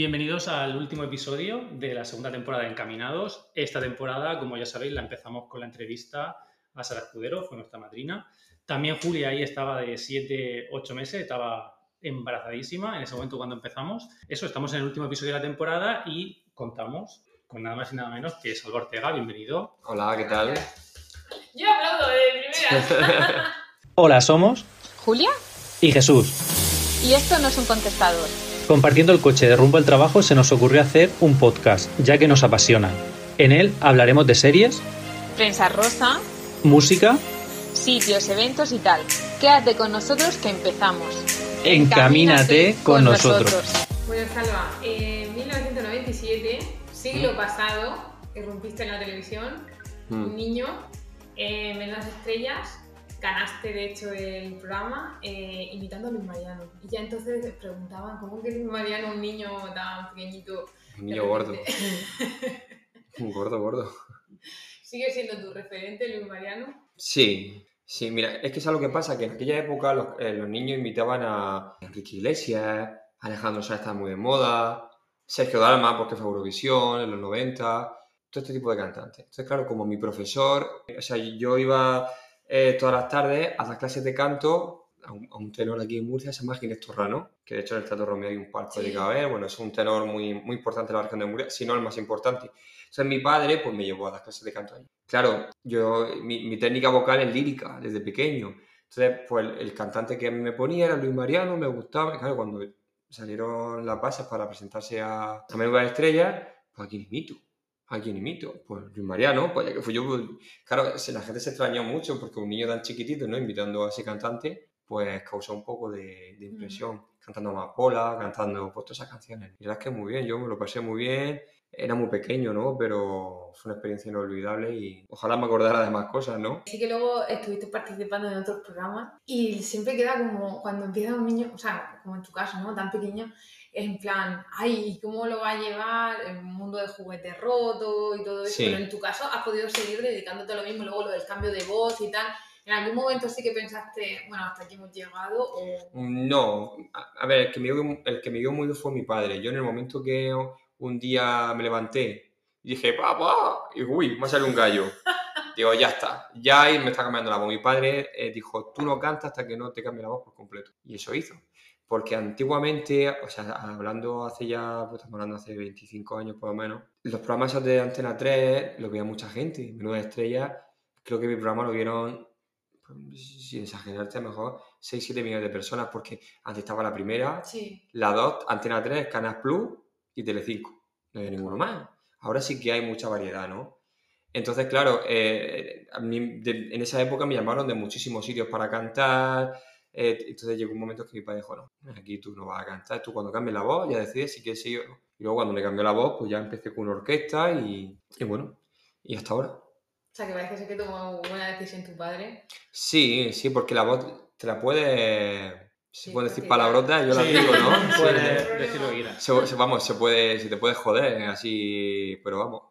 Bienvenidos al último episodio de la segunda temporada de Encaminados. Esta temporada, como ya sabéis, la empezamos con la entrevista a Sara Escudero, fue nuestra madrina. También Julia ahí estaba de 7, 8 meses, estaba embarazadísima en ese momento cuando empezamos. Eso, estamos en el último episodio de la temporada y contamos con nada más y nada menos que Salva Ortega. Bienvenido. Hola, ¿qué tal? Yo aplaudo de primera. Hola, somos ¿Julia? y Jesús. Y esto no es un contestador. Compartiendo el coche de rumbo al trabajo se nos ocurrió hacer un podcast, ya que nos apasiona. En él hablaremos de series, Prensa rosa, música, sitios, eventos y tal. Quédate con nosotros que empezamos. Encamínate con nosotros. Bueno, Salva, en 1997, siglo pasado, irrumpiste en la televisión, un Mm. niño, eh, Menudas Estrellas, ganaste de hecho el programa eh, imitando a Luis Mariano. Y ya entonces preguntaban, ¿cómo que Luis Mariano, un niño tan pequeñito? Un niño gordo. Un gordo, gordo. ¿Sigue siendo tu referente, Luis Mariano? Sí, sí, mira, es que es algo que pasa, que en aquella época los, eh, los niños invitaban a Enrique Iglesias, Alejandro Sanz estaba muy de moda, Sergio Dalma, porque fue Eurovisión en los 90, todo este tipo de cantantes. Entonces, claro, como mi profesor, o sea, yo iba eh, todas las tardes a las clases de canto a un, a un tenor aquí en Murcia, se llama Ginés Torrano, que de hecho en el Teatro Romeo hay un palco dedicado a él, bueno, es un tenor muy, muy importante en la región de Murcia, si no el más importante. Entonces mi padre pues me llevó a las clases de canto ahí. Claro, yo, mi, mi técnica vocal es lírica desde pequeño. Entonces, pues el, el cantante que me ponía era Luis Mariano, me gustaba. Claro, cuando salieron las bases para presentarse a, a Menuda Estrella, pues ¿a quién imito? ¿A quién imito? Pues Luis Mariano, pues ya que fui yo, pues, claro, la gente se extrañó mucho porque un niño tan chiquitito, ¿no? Imitando a ese cantante, pues causó un poco de, de impresión. Cantando Amapola, cantando pues, todas esas canciones. Y la verdad es que muy bien, yo me lo pasé muy bien. Era muy pequeño, ¿no? Pero fue una experiencia inolvidable y ojalá me acordara de más cosas, ¿no? Sí que luego estuviste participando en otros programas y siempre queda como cuando empieza un niño, o sea, como en tu caso, ¿no? Tan pequeño, es en plan, ay, ¿y cómo lo va a llevar el mundo de juguetes roto y todo eso? Sí. Pero en tu caso has podido seguir dedicándote a lo mismo, luego lo del cambio de voz y tal. ¿En algún momento sí que pensaste, bueno, hasta aquí hemos llegado? O... No, a, ver, el que, me dio, el que me dio muy duro fue mi padre. Yo en el momento que un día me levanté y dije, papá, y uy, me salido un gallo. Digo, ya está, ya me está cambiando la voz. Mi padre eh, dijo, tú no cantas hasta que no te cambie la voz por completo. Y eso hizo. Porque antiguamente, o sea, hablando hace ya, pues estamos hablando hace 25 años por lo menos, los programas esos de Antena 3 lo veía mucha gente. Menuda estrella, creo que mi programa lo vieron, pues, sin exagerarte, a lo mejor 6-7 millones de personas, porque antes estaba la primera, Sí. la 2, Antena 3, Canal Plus y Telecinco. No hay ninguno más. Ahora sí que hay mucha variedad, ¿no? Entonces, claro, eh, a mí de- en esa época me llamaron de muchísimos sitios para cantar. Eh, entonces llegó un momento que mi padre dijo, no, aquí tú no vas a cantar, tú cuando cambies la voz ya decides si quieres seguir o no. Y luego cuando me cambió la voz, pues ya empecé con una orquesta y, y bueno, y hasta ahora. O sea, que parece ser que tomó buena decisión tu padre. Sí, sí, porque la voz te la puede... Se Sí, pueden decir palabrotas, yo las Sí, digo, ¿no? Sí. Puedes decir lo que quieras. Se, se- vamos, se puede, se te puede joder, así, pero vamos,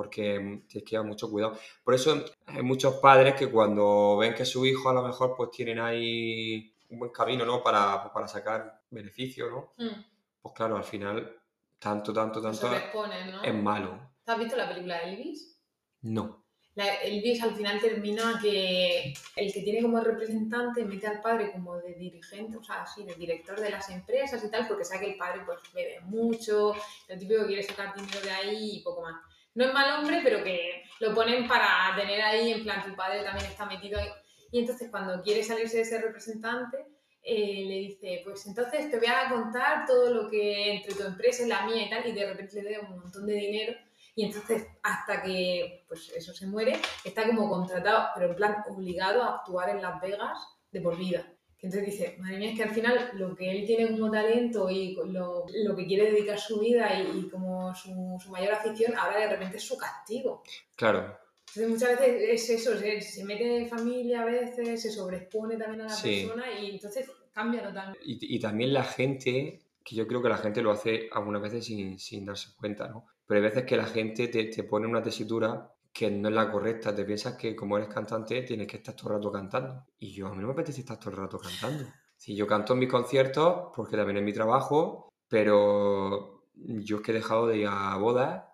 porque tienes que llevar mucho cuidado. Por eso hay muchos padres que cuando ven que su hijo a lo mejor pues tienen ahí un buen camino, ¿no? Para, pues, para sacar beneficio, ¿no? Mm. Pues claro, al final, tanto, tanto, tanto ¿no? es malo. ¿Te has visto la película de Elvis? No. La, Elvis al final termina que el que tiene como representante mete al padre como de dirigente, o sea, así, de director de las empresas y tal, porque sabe que el padre pues bebe mucho, lo típico quiere sacar dinero de ahí y poco más. No es mal hombre, pero que lo ponen para tener ahí, en plan, tu padre también está metido ahí. Y entonces cuando quiere salirse de ese representante, eh, le dice, pues entonces te voy a contar todo lo que entre tu empresa y la mía y tal, y de repente le da un montón de dinero. Y entonces, hasta que pues eso se muere, está como contratado, pero en plan obligado a actuar en Las Vegas de por vida. Que entonces dice, madre mía, es que al final lo que él tiene como talento y lo, lo que quiere dedicar su vida y, y como su, su mayor afición, ahora de repente es su castigo. Claro, Entonces muchas veces es eso, se, se mete en familia a veces, se sobreexpone también a la Sí. persona y entonces cambia totalmente. Y, y también la gente, que yo creo que la gente lo hace algunas veces sin, sin darse cuenta, ¿no? Pero hay veces que la gente te, te pone una tesitura que no es la correcta. Te piensas que como eres cantante tienes que estar todo el rato cantando. Y yo a mí no me apetece estar todo el rato cantando. Si yo canto en mis conciertos, porque también es mi trabajo, pero yo es que he dejado de ir a bodas,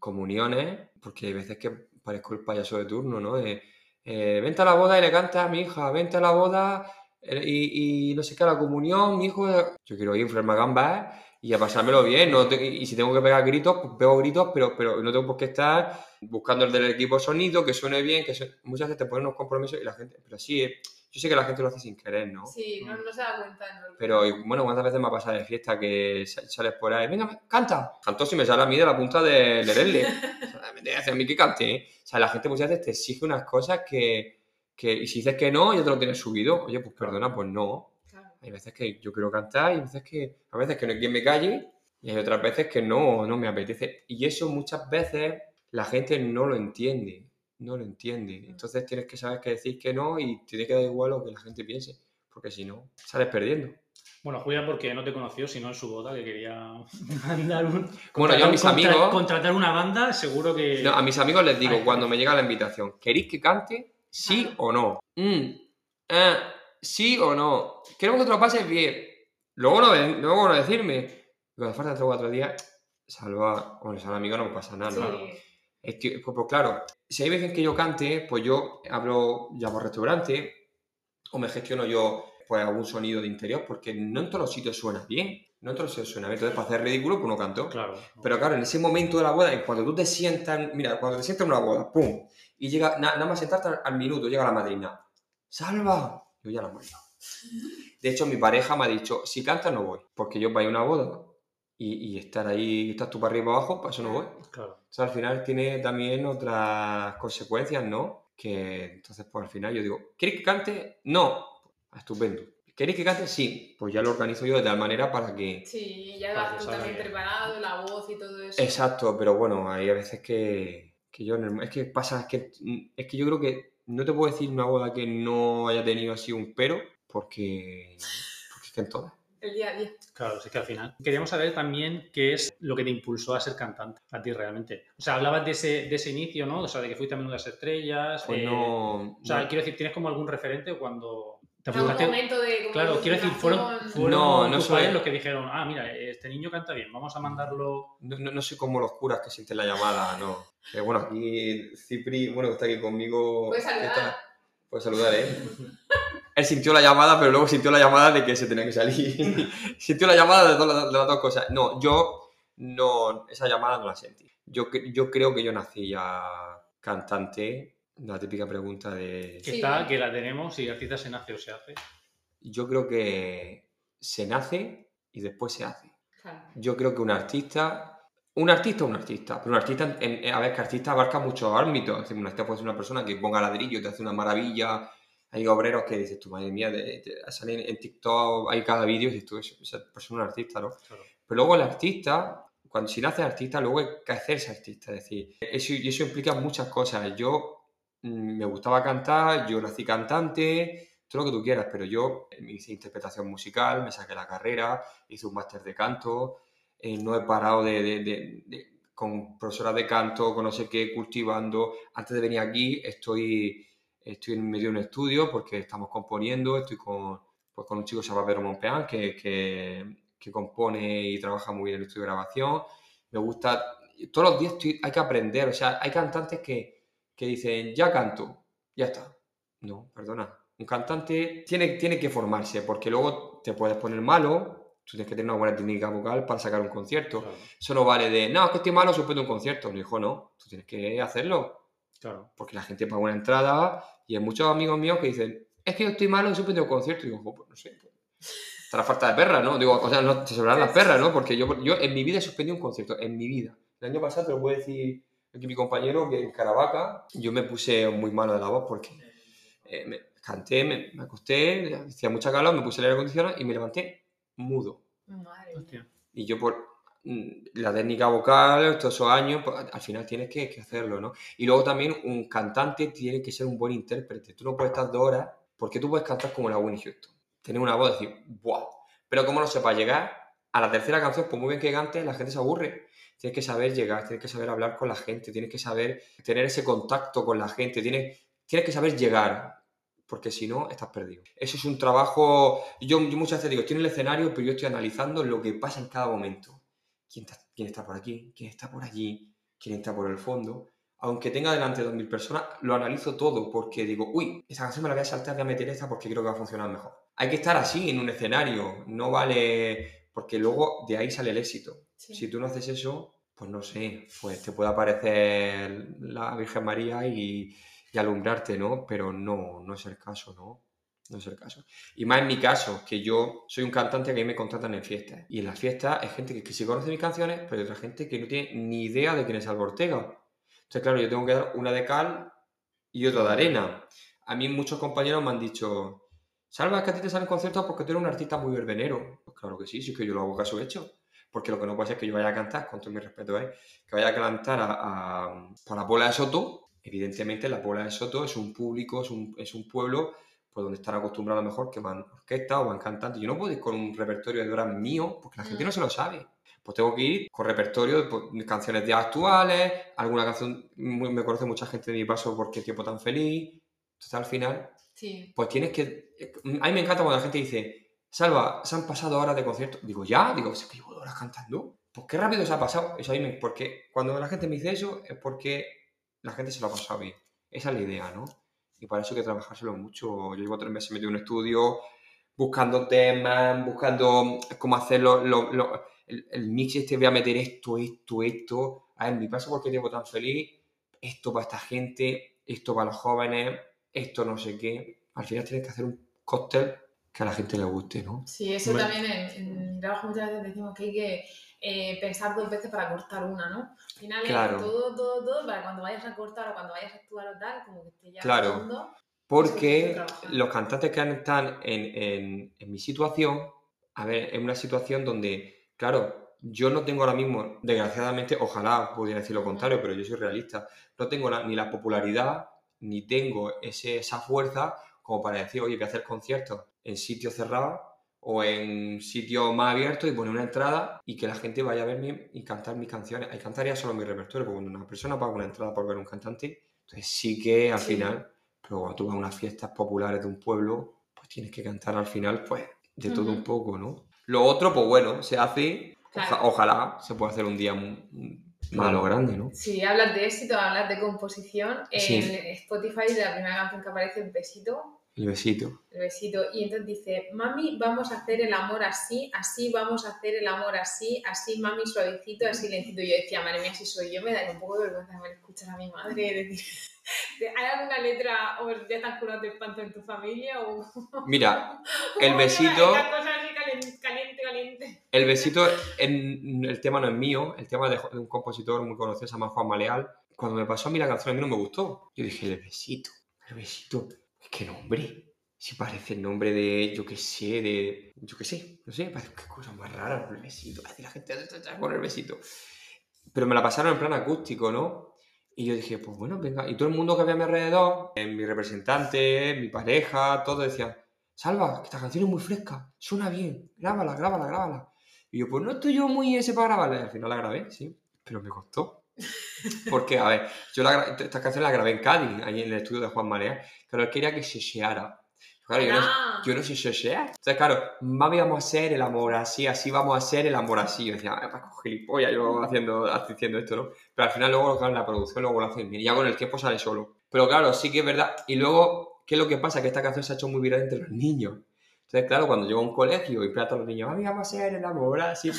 comuniones, porque hay veces que parezco el payaso de turno, ¿no? De, eh, vente a la boda y le canta a mi hija, vente a la boda eh, y, y no sé qué, a la comunión, mi hijo. Yo quiero ir a gambas y a pasármelo bien. No te- y si tengo que pegar gritos, pues pego gritos, pero, pero no tengo por qué estar buscando el del equipo sonido, que suene bien, que suene- muchas veces te ponen unos compromisos y la gente. Pero sí, eh, yo sé que la gente lo hace sin querer, ¿no? Sí, no, no se da cuenta. ¿no? Pero y, bueno, ¿cuántas veces me ha pasado de fiesta que sa- sales por ahí? Venga, canta. Cantó si me sale a mí de la punta de leerle. O sea, me deja a mí que cante. ¿eh? O sea, la gente muchas veces te exige unas cosas que, que- Y si dices que no, ya te lo tienes subido. Oye, pues perdona, pues no. Hay veces que yo quiero cantar y hay veces que, a veces que no hay quien me calle y hay otras veces que no, no me apetece. Y eso muchas veces la gente no lo entiende. No lo entiende. Entonces tienes que saber que decir que no y tiene que dar igual lo que la gente piense. Porque si no, sales perdiendo. Bueno, Julia, porque no te conoció, sino en su boda, que quería mandar un. Bueno, yo a mis contra- amigos- Contratar una banda, seguro que. No, a mis amigos les digo Ay. cuando me llega la invitación, ¿queréis que cante? ¿Sí o no? Mm, eh, ¿Sí o no? Queremos que te lo pases bien. Luego no, luego no decirme. Cuando faltan tres o cuatro días, salva, bueno, salva amigo no me pasa nada. Sí. ¿no? Estoy- pues, pues claro, si hay veces que yo cante, pues yo hablo, llamo al restaurante o me gestiono yo pues algún sonido de interior, porque no en todos los sitios suena bien. No en todos los sitios suena bien. Entonces, para hacer ridículo, pues no canto. Claro. Pero claro, en ese momento de la boda, en cuando tú te sientas, mira, cuando te sientas en una boda, ¡pum! Y llega, na- nada más sentarte al, al minuto, llega la madrina. ¡Salva! Yo ya la he mandado. De hecho, mi pareja me ha dicho, si cantas no voy, porque yo voy a una boda y, y estar ahí, estás tú para arriba y para abajo, para eso no voy. Claro. O sea, al final tiene también otras consecuencias, ¿no? Que entonces, pues al final yo digo, ¿queréis que cante? No. Estupendo. ¿Queréis que cante? Sí. Pues ya lo organizo yo de tal manera para que... Sí, ya vas tú también preparado, la voz y todo eso. Exacto, pero bueno, hay a veces que, que yo... Es que pasa, es que, es que yo creo que no te puedo decir una boda que no haya tenido así un pero, porque, porque es que en todas. El día a día. Claro, sí que al final. Queríamos saber también qué es lo que te impulsó a ser cantante, a ti realmente. O sea, hablabas de ese, de ese inicio, ¿no? O sea, de que fuiste a Menudas Estrellas. Pues eh, no... O sea, no- quiero decir, ¿tienes como algún referente cuando te apuntaste? momento de. como Claro, quiero decir, fueron, fueron No, no soy- los que dijeron, ah, mira, este niño canta bien, vamos a mandarlo. No, no, no soy como los curas que sienten la llamada, no. Eh, bueno, aquí Cipri, bueno, que está aquí conmigo. Puedes saludar. está- Puedes saludar, ¿eh? Él sintió la llamada, pero luego sintió la llamada de que se tenía que salir. sintió la llamada de, todas de las dos cosas. No, yo no, esa llamada no la sentí. Yo, yo creo que yo nací ya cantante. La típica pregunta de... Que Sí. está, que la tenemos, si artista se nace o se hace. Yo creo que se nace y después se hace. Claro. Yo creo que un artista, un artista es un artista, pero un artista, en- a ver, que artista abarca muchos ámbitos. Es decir, un artista puede ser una persona que ponga ladrillo, te hace una maravilla. Hay obreros que dices, tu madre mía, de, de- salen en TikTok, hay cada vídeo y dices tú, esa persona es un artista, ¿no? Claro. Pero luego el artista, cuando si naces artista, luego hay que hacerse artista. Es decir, eso, y eso implica muchas cosas. Yo me gustaba cantar, yo nací cantante, todo lo que tú quieras, pero yo eh, hice interpretación musical, me saqué la carrera, hice un máster de canto, eh, no he parado de, de- de- con profesoras de canto, con no sé qué, cultivando. Antes de venir aquí estoy, estoy en medio de un estudio porque estamos componiendo, estoy con, pues, con un chico que se llama Pedro Monpeán, que, que, compone y trabaja muy bien en el estudio de grabación. Me gusta, todos los días hay que aprender, o sea, hay cantantes que, que dicen, ya canto, ya está. No, perdona. Un cantante tiene, tiene que formarse porque luego te puedes poner malo, tú tienes que tener una buena técnica vocal para sacar un concierto. Claro, Eso no vale de, no, es que estoy malo, suspendo un concierto. No, hijo, no, tú tienes que hacerlo claro. porque la gente paga una entrada y hay muchos amigos míos que dicen, es que yo estoy malo suspendo un concierto. Y digo, "Jo, pues no sé, pues, está la falta de perra, ¿no? Digo, o sea, no te sobrarán las perras, ¿no? Porque yo, yo en mi vida he suspendido un concierto, en mi vida. El año pasado te lo puedo decir mi compañero que en Caravaca yo me puse muy malo de la voz porque eh, me canté, me, me acosté, hacía mucha calor, me puse el aire acondicionado y me levanté mudo. Madre mía. Hostia. Y yo por mm, la técnica vocal, todos esos años, pues, al final tienes que, que hacerlo, ¿no? Y luego también un cantante tiene que ser un buen intérprete. Tú no puedes estar dos horas, porque tú puedes cantar como la Winnie Houston. Tener una voz y decir, ¡buah! Pero como no sepas llegar a la tercera canción, pues muy bien que cantes, la gente se aburre. Tienes que saber llegar, tienes que saber hablar con la gente, tienes que saber tener ese contacto con la gente, tienes, tienes que saber llegar, porque si no, estás perdido. Eso es un trabajo, yo, yo muchas veces digo, estoy el escenario, pero yo estoy analizando lo que pasa en cada momento. quién está, quién está por aquí, quién está por allí, quién está por el fondo. Aunque tenga delante 2.000 personas, lo analizo todo porque digo, uy, esa canción me la voy a saltar, voy a meter esta porque creo que va a funcionar mejor. Hay que estar así en un escenario, no vale, porque luego de ahí sale el éxito. Sí. Si tú no haces eso, pues no sé, pues te puede aparecer la Virgen María y, y alumbrarte, ¿no? Pero no, no es el caso, ¿no? No es el caso. Y más en mi caso, que yo soy un cantante que a mí me contratan en fiestas. Y en las fiestas hay gente que, que sí conoce mis canciones, pero hay otra gente que no tiene ni idea de quién es Alba Ortega. Entonces, claro, yo tengo que dar una de cal y otra de arena. A mí muchos compañeros me han dicho, Salva, es que a ti te salen conciertos porque tú eres un artista muy verbenero. Pues claro que sí, sí es que yo lo hago caso hecho. Porque lo que no puede ser es que yo vaya a cantar, con todo mi respeto, ¿eh? que vaya a cantar a, a, por la Puebla de Soto. Evidentemente, la Puebla de Soto es un público, es un, es un pueblo pues donde están acostumbrados a lo mejor que van orquesta o van cantantes. Yo no puedo ir con un repertorio de horas mío porque la gente Mm. no se lo sabe. Pues tengo que ir con repertorio, pues, canciones de actuales, alguna canción, me conoce mucha gente de mi paso porque tiempo tan feliz. Entonces al final, Sí. pues tienes que... A mí me encanta cuando la gente dice, Salva, se han pasado horas de concierto. Digo, ya, digo, es que llevo horas cantando. Pues qué rápido se ha pasado. Eso a mí me... Porque cuando la gente me dice eso es porque la gente se lo ha pasado bien. Esa es la idea, ¿no? Y para eso hay que trabajárselo mucho. Yo llevo tres meses metido en un estudio, buscando temas, buscando cómo hacerlo, lo- lo- el, el mix este, voy a meter esto, esto, esto. A ver, mi paso porque llevo tan feliz, esto para esta gente, esto para los jóvenes, esto no sé qué. Al final tienes que hacer un cóctel que a la gente le guste, ¿no? Sí, eso Hombre. también en, en mi trabajo muchas veces decimos que hay que eh, pensar dos veces para cortar una, ¿no? Al final es Claro. todo, todo, todo para cuando vayas a cortar o cuando vayas a actuar o tal, como que esté ya Claro. redondo. Porque los cantantes que están en, en- en mi situación, a ver, es una situación donde, claro, yo no tengo ahora mismo, desgraciadamente, ojalá pudiera decir lo contrario, pero yo soy realista, no tengo la- ni la popularidad, ni tengo ese- esa fuerza como para decir, oye, voy a hacer conciertos en sitios cerrados o en sitios más abiertos y poner una entrada y que la gente vaya a verme y cantar mis canciones. Ahí cantaría solo mi repertorio, porque cuando una persona paga una entrada por ver un cantante, entonces sí que al Sí. final pero cuando tú vas a unas fiestas populares de un pueblo, pues tienes que cantar al final, pues, de todo un poco, ¿no? Lo otro, pues bueno, se hace, oja- ojalá se pueda hacer un día más a lo grande, ¿no? Si hablas de éxito, hablas de composición. En Sí. Spotify, la primera canción que aparece es Besito, El besito. el besito. Y entonces dice, mami, vamos a hacer el amor así, así vamos a hacer el amor así, así, mami, suavecito, así lentito. Y yo decía, madre mía, si soy yo, me da un poco de vergüenza de escuchar a mi madre decir, ¿hay alguna letra o ya están curados de espanto en tu familia? O... Mira, el besito- Una cosa así caliente, caliente, caliente. el besito, en- el tema no es mío, el tema de, de un compositor muy conocido, se llama Juan Maleal. Cuando me pasó a mí la canción, a mí no me gustó. Yo dije, el besito, el besito. ¿Qué nombre? Si parece el nombre de, yo qué sé, de. Yo qué sé, no sé, parece qué cosa más rara, el besito. La gente con el besito. Pero me la pasaron en plan acústico, ¿no? Y yo dije, pues bueno, venga. Y todo el mundo que había a mi alrededor, eh, mi representante, mi pareja, todo decía, Salva, que esta canción es muy fresca, suena bien, grábala, grábala, grábala. Y yo, pues no estoy yo muy ese para grabarla. Y al final la grabé, sí, pero me costó. Porque, a ver, yo la esta canción la grabé en Cádiz, ahí en el estudio de Juan Marea, pero él quería que se seara. Claro, yo no, Ah, yo no sé sesear. Entonces, claro, mami, vamos a hacer el amor así, así vamos a hacer el amor así. Yo decía, para gilipollas, yo haciendo, haciendo esto, ¿no? Pero al final luego, claro, la producción luego lo hacen bien. Y ya con el tiempo sale solo. Pero claro, sí que es verdad. Y luego, ¿qué es lo que pasa? Que esta canción se ha hecho muy viral entre los niños. Entonces, claro, cuando llego a un colegio y plato a los niños, mami, vamos a hacer el amor así.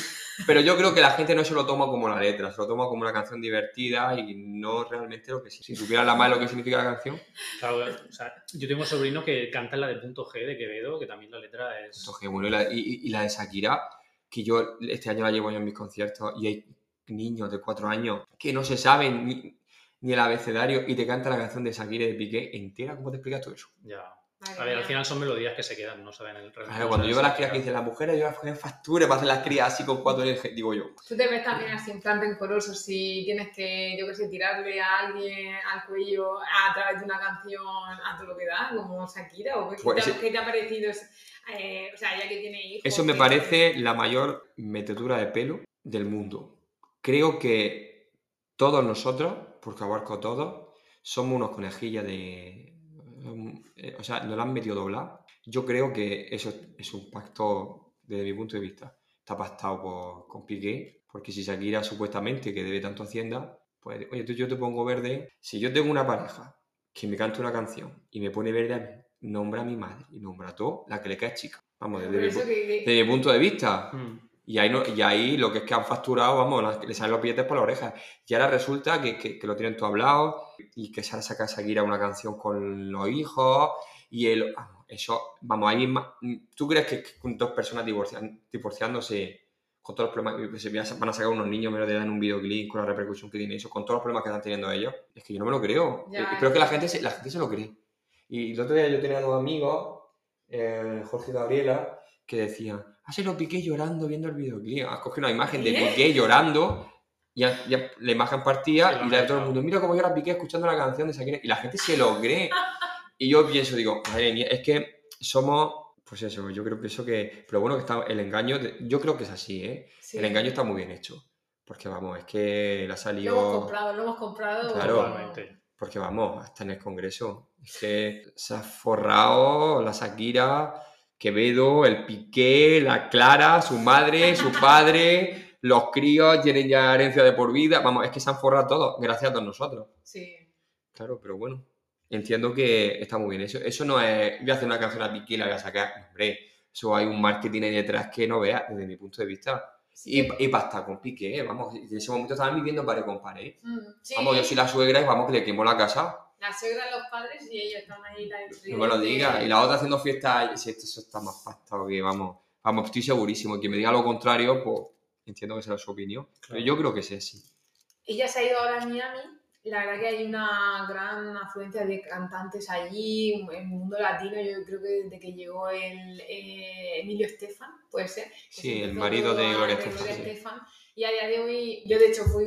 Pero yo creo que la gente no se lo toma como la letra, se lo toma como una canción divertida y no realmente lo que. Si supiera la más lo que significa la canción, Claro, o sea, yo tengo sobrino que canta la de punto G de Quevedo, que también la letra es. Entonces, bueno, y la, y- y la de Shakira, que yo este año la llevo yo en mis conciertos y hay niños de cuatro años que no se saben ni, ni el abecedario y te canta la canción de Shakira y de Piqué entera. ¿Cómo te explicas tú eso? Ya. Madre A ver, al final son melodías que se quedan, no saben el realmente Claro, cuando yo veo las crías que dicen las mujeres, yo las cogen facturas para hacer las crías así con cuatro ejes, digo yo. Tú te ves también así en plan rencoroso si tienes que, yo qué sé, tirarle a alguien al cuello a través de una canción a todo lo que da, como Shakira, o qué, Pues te, te ha parecido, eh, o sea, ya que tiene hijos. Eso me parece la mayor metedura de pelo del mundo. Creo que todos nosotros, porque abarco a todos, somos unos conejillas de... um, eh, O sea, nos la han metido doblar. Yo creo que eso es un pacto, desde mi punto de vista, está pactado por- con Piqué, Porque si Shakira supuestamente que debe tanto Hacienda, pues, oye, tú, yo te pongo verde. Si yo tengo una pareja que me canta una canción y me pone verde a mí, nombra a mi madre y nombra a todo, la que le cae chica. Vamos, desde, mi, que- desde mi punto de vista. Mm. Y ahí, no, y ahí lo que es que han facturado, vamos, le salen los billetes por la oreja. Y ahora resulta que, que- que lo tienen todo hablado y que se saca Shakira una canción con los hijos y el... Eso, vamos, ahí ¿Tú crees que, con dos personas divorcian- divorciándose con todos los problemas que se van a sacar unos niños menores de edad en un videoclip con la repercusión que tiene eso, con todos los problemas que están teniendo ellos? Es que yo no me lo creo. Ya, creo que la gente, se, la gente se lo cree. Y el otro día yo tenía unos amigos, eh, Jorge y Gabriela, que decían, ah, se lo piqué llorando viendo el videoclip. Has cogido una imagen de ¿Qué? Piqué llorando, y ya, ya la imagen Sí, partía, lo y la de todo el mundo, mira cómo llora Piqué escuchando la canción de Shakira, y la gente se lo cree. Y yo pienso, digo, madre mía, es que somos, pues eso, yo creo que eso que, pero bueno, que está el engaño, de- yo creo que es así, ¿eh? sí. El engaño está muy bien hecho. Porque vamos, es que le ha Lo hemos salido. comprado, lo hemos comprado. Claro. Totalmente. Porque vamos, hasta en el Congreso. Es que se ha forrado la Shakira, Quevedo, el Piqué, la Clara, su madre, su padre, los críos tienen ya herencia de por vida. Vamos, es que se han forrado todos, gracias a todos nosotros. Sí. Claro, pero bueno, entiendo que está muy bien. Eso, eso no es, voy a hacer una canción a Piqué y la voy a sacar. Hombre, eso hay un marketing ahí detrás que no veas, desde mi punto de vista. Sí. Y, y basta con Piqué, vamos, en ese momento estaban viviendo pare con pare. Mm, sí. Vamos, yo soy la suegra y vamos que le quemó la casa. La suegra, los padres y ellos están ahí. La No me lo diga. Y la otra haciendo fiesta, si esto eso está más pastado que vamos. Vamos, estoy segurísimo. Quien me diga lo contrario, pues entiendo que será su opinión. Pero yo creo que sí, sí. Ella se ha ido ahora a Miami. La verdad que hay una gran afluencia de cantantes allí, en el mundo latino. Yo creo que desde que llegó el eh, Emilio Estefan, puede ser. que Sí, el marido de Gloria Estefan, sí. Estefan. Y a día de hoy, yo de hecho fui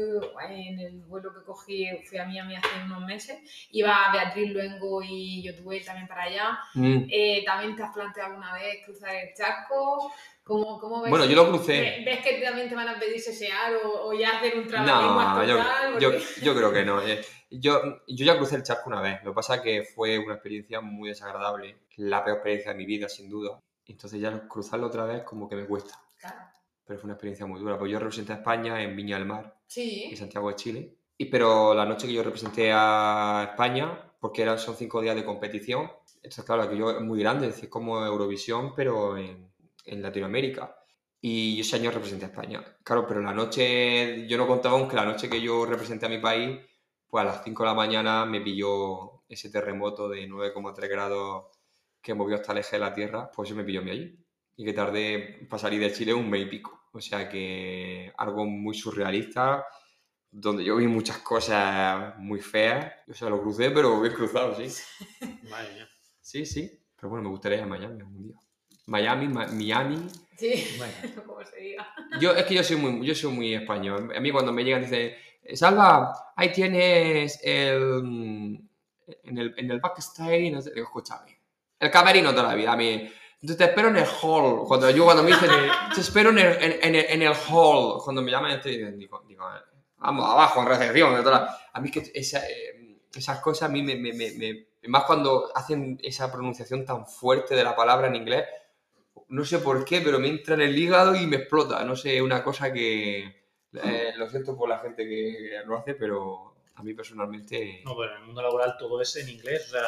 en el vuelo que cogí, fui a Miami hace unos meses. Iba Beatriz Luengo y yo tuve también para allá. Mm. Eh, ¿También te has planteado alguna vez cruzar el charco? ¿Cómo, cómo ves? Bueno, yo lo crucé. ¿Ve- ¿Ves que también te van a pedir sesear o, o ya hacer un trabajo No, yo, total? yo, yo creo que no. Eh, Yo, yo ya crucé el charco una vez. Lo que pasa es que fue una experiencia muy desagradable. La peor experiencia de mi vida, sin duda. Entonces ya cruzarlo otra vez como que me cuesta. Claro. Pero fue una experiencia muy dura. Pues yo representé a España en Viña del Mar. Sí. y Santiago de Chile. Y, pero la noche que yo representé a España, porque eran, son cinco días de competición, entonces claro, aquello es muy grande, es decir, como Eurovisión, pero en, en Latinoamérica. Y ese año representé a España. Claro, pero la noche, yo no contaba aunque la noche que yo representé a mi país, pues a las 5 de la mañana me pilló ese terremoto de 9,3 grados que movió hasta el eje de la Tierra, pues eso me pilló a mí allí. Y que tardé para salir de Chile un mes y pico. O sea que algo muy surrealista, donde yo vi muchas cosas muy feas. O sea, lo crucé, pero bien cruzado, sí. Madre mía. Sí, sí. Pero bueno, me gustaría ir a Miami algún día. Miami, Ma- Miami. Sí. Bueno. Como se diga. Yo, es que yo soy muy, yo soy muy español. A mí cuando me llegan dicen, Salva, ahí tienes el... En el, en el backstage, no sé, digo, escúchame. El camerino toda la vida, a mí. Entonces te espero en el hall. Cuando yo, cuando me dicen, te espero en el, en, en en el hall. Cuando me llaman, te dicen, digo, digo, vamos abajo, en recepción. A mí que esa, eh, esas cosas, a mí me, me, me, me- Más cuando hacen esa pronunciación tan fuerte de la palabra en inglés, no sé por qué, pero me entra en el hígado y me explota. No sé, una cosa que. eh, lo siento por la gente que lo hace, pero a mí personalmente. No, pero en el mundo laboral todo es en inglés. O sea,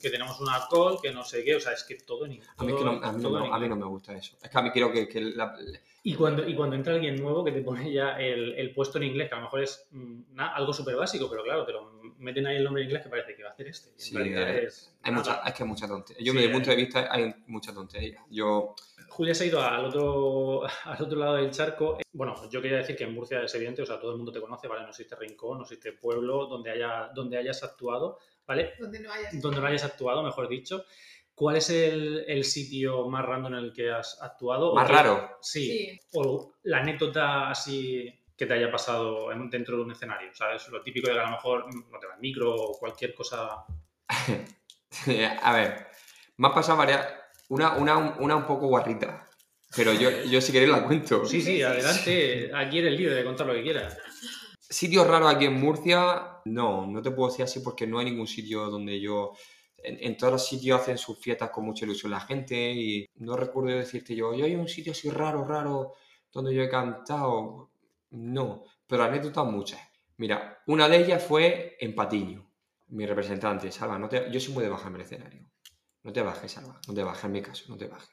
que tenemos una call, que no sé qué. O sea, es que todo en inglés. A mí, es que no, a, mí no, me- en a mí inglés. no me gusta eso. Es que a mí quiero que, que la- Y cuando, y cuando entra alguien nuevo que te pone ya el, el puesto en inglés, que a lo mejor es mm, na- algo súper básico, pero claro, te lo meten ahí el nombre en inglés que parece que va a hacer este. Sí, eh, es hay mucha, es que hay mucha tontería. Yo, Sí, desde mi hay- punto de vista, hay mucha tontería. Yo. Julia se ha ido al otro, al otro lado del charco. Bueno, yo quería decir que en Murcia es evidente, o sea, todo el mundo te conoce, ¿vale? No existe rincón, no existe pueblo donde, haya, donde hayas actuado, ¿vale? Donde no hayas. Donde no hayas actuado, mejor dicho. ¿Cuál es el, el sitio más random en el que has actuado? Más O raro. Sí. Sí. O la anécdota así que te haya pasado en- dentro de un escenario, ¿sabes? Lo típico de que a lo mejor mm, no te va el micro o cualquier cosa. a ver, me han pasado varias. Una, una, una un poco guarrita. Pero yo, yo si queréis la cuento. Sí, sí, adelante. Aquí eres libre de contar lo que quieras. Sitios raros aquí en Murcia, no, no te puedo decir así porque no hay ningún sitio donde yo... En, en todos los sitios hacen sus fiestas con mucha ilusión la gente y no recuerdo decirte yo, yo hay un sitio así raro, raro, donde yo he cantado. No, pero anécdotas muchas. Mira, una de ellas fue en Patiño, mi representante, Salva, no te, yo soy muy de baja en el escenario. No te bajes, Salva, no te bajes, en mi caso, no te bajes.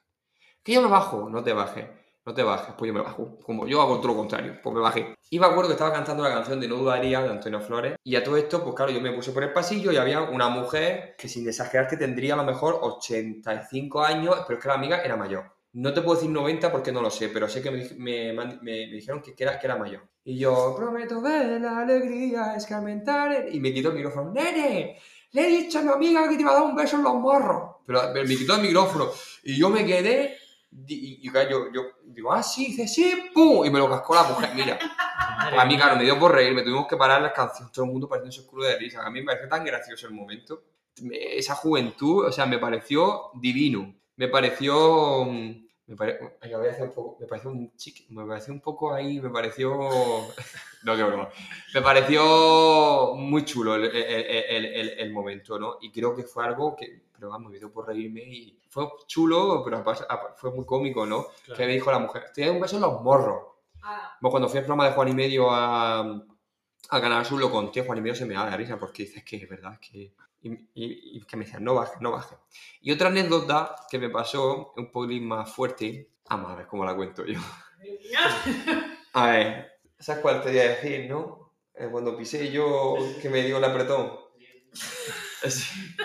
Que yo me bajo, no te bajes, no te bajes, pues yo me bajo. Como yo hago todo lo contrario, pues me bajé. Y me acuerdo que estaba cantando la canción de No Dudaría de Antonio Flores. Y a todo esto, pues claro, yo me puse por el pasillo y había una mujer que sin exagerar que tendría a lo mejor 85 años, pero es que la amiga era mayor. No te puedo decir 90 porque no lo sé, pero sé que me, me- me- me dijeron que, que era, que era mayor. Y yo, prometo ver la alegría, escarmentar. el-". Y me quitó el micrófono. ¡Nene! Le he dicho a mi amiga que te iba a dar un beso en los morros. Pero me quitó el micrófono. Y yo me quedé. Y, yo, yo digo, ah, sí, dice, sí, ¡pum! Y me lo cascó la mujer. Mira, a mí, claro, me dio por reír, me tuvimos que parar las canciones, todo el mundo parecía un culo de risa. A mí me pareció tan gracioso el momento. Me- Esa juventud, o sea, me pareció divino. Me pareció. Me, pare- ay, voy a hacer un poco, me pareció un chique, me pareció un poco ahí, me pareció. No, qué broma. Me pareció muy chulo el, el- el- el- el momento, ¿no? Y creo que fue algo que, pero vamos, me dio por reírme y fue chulo, pero fue muy cómico, ¿no? Claro. Que me dijo la mujer, te doy un beso en los morros. Ah, Bueno, cuando fui al programa de Juan y Medio a, a Canal Sur lo conté, Juan y Medio se me da de risa porque dices que es verdad, que... Y, y- y que me decían, no bajes, no bajes. Y otra anécdota que me pasó, un poquito más fuerte, vamos a ver cómo la cuento yo. A ver, ¿sabes cuál te voy a decir, no? Eh, Cuando pisé yo, que me dio el apretón.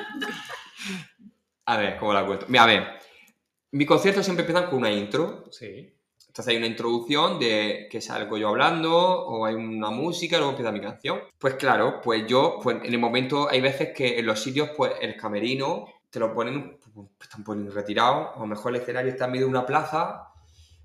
A ver, ¿cómo la cuento? Mira, a ver, mis conciertos siempre empiezan con una intro, Sí. Entonces hay una introducción de que salgo yo hablando o hay una música, luego empieza mi canción. Pues claro, pues yo, pues en el momento hay veces que en los sitios, pues el camerino te lo ponen, pues, están ponen retirado, o mejor el escenario está en medio de una plaza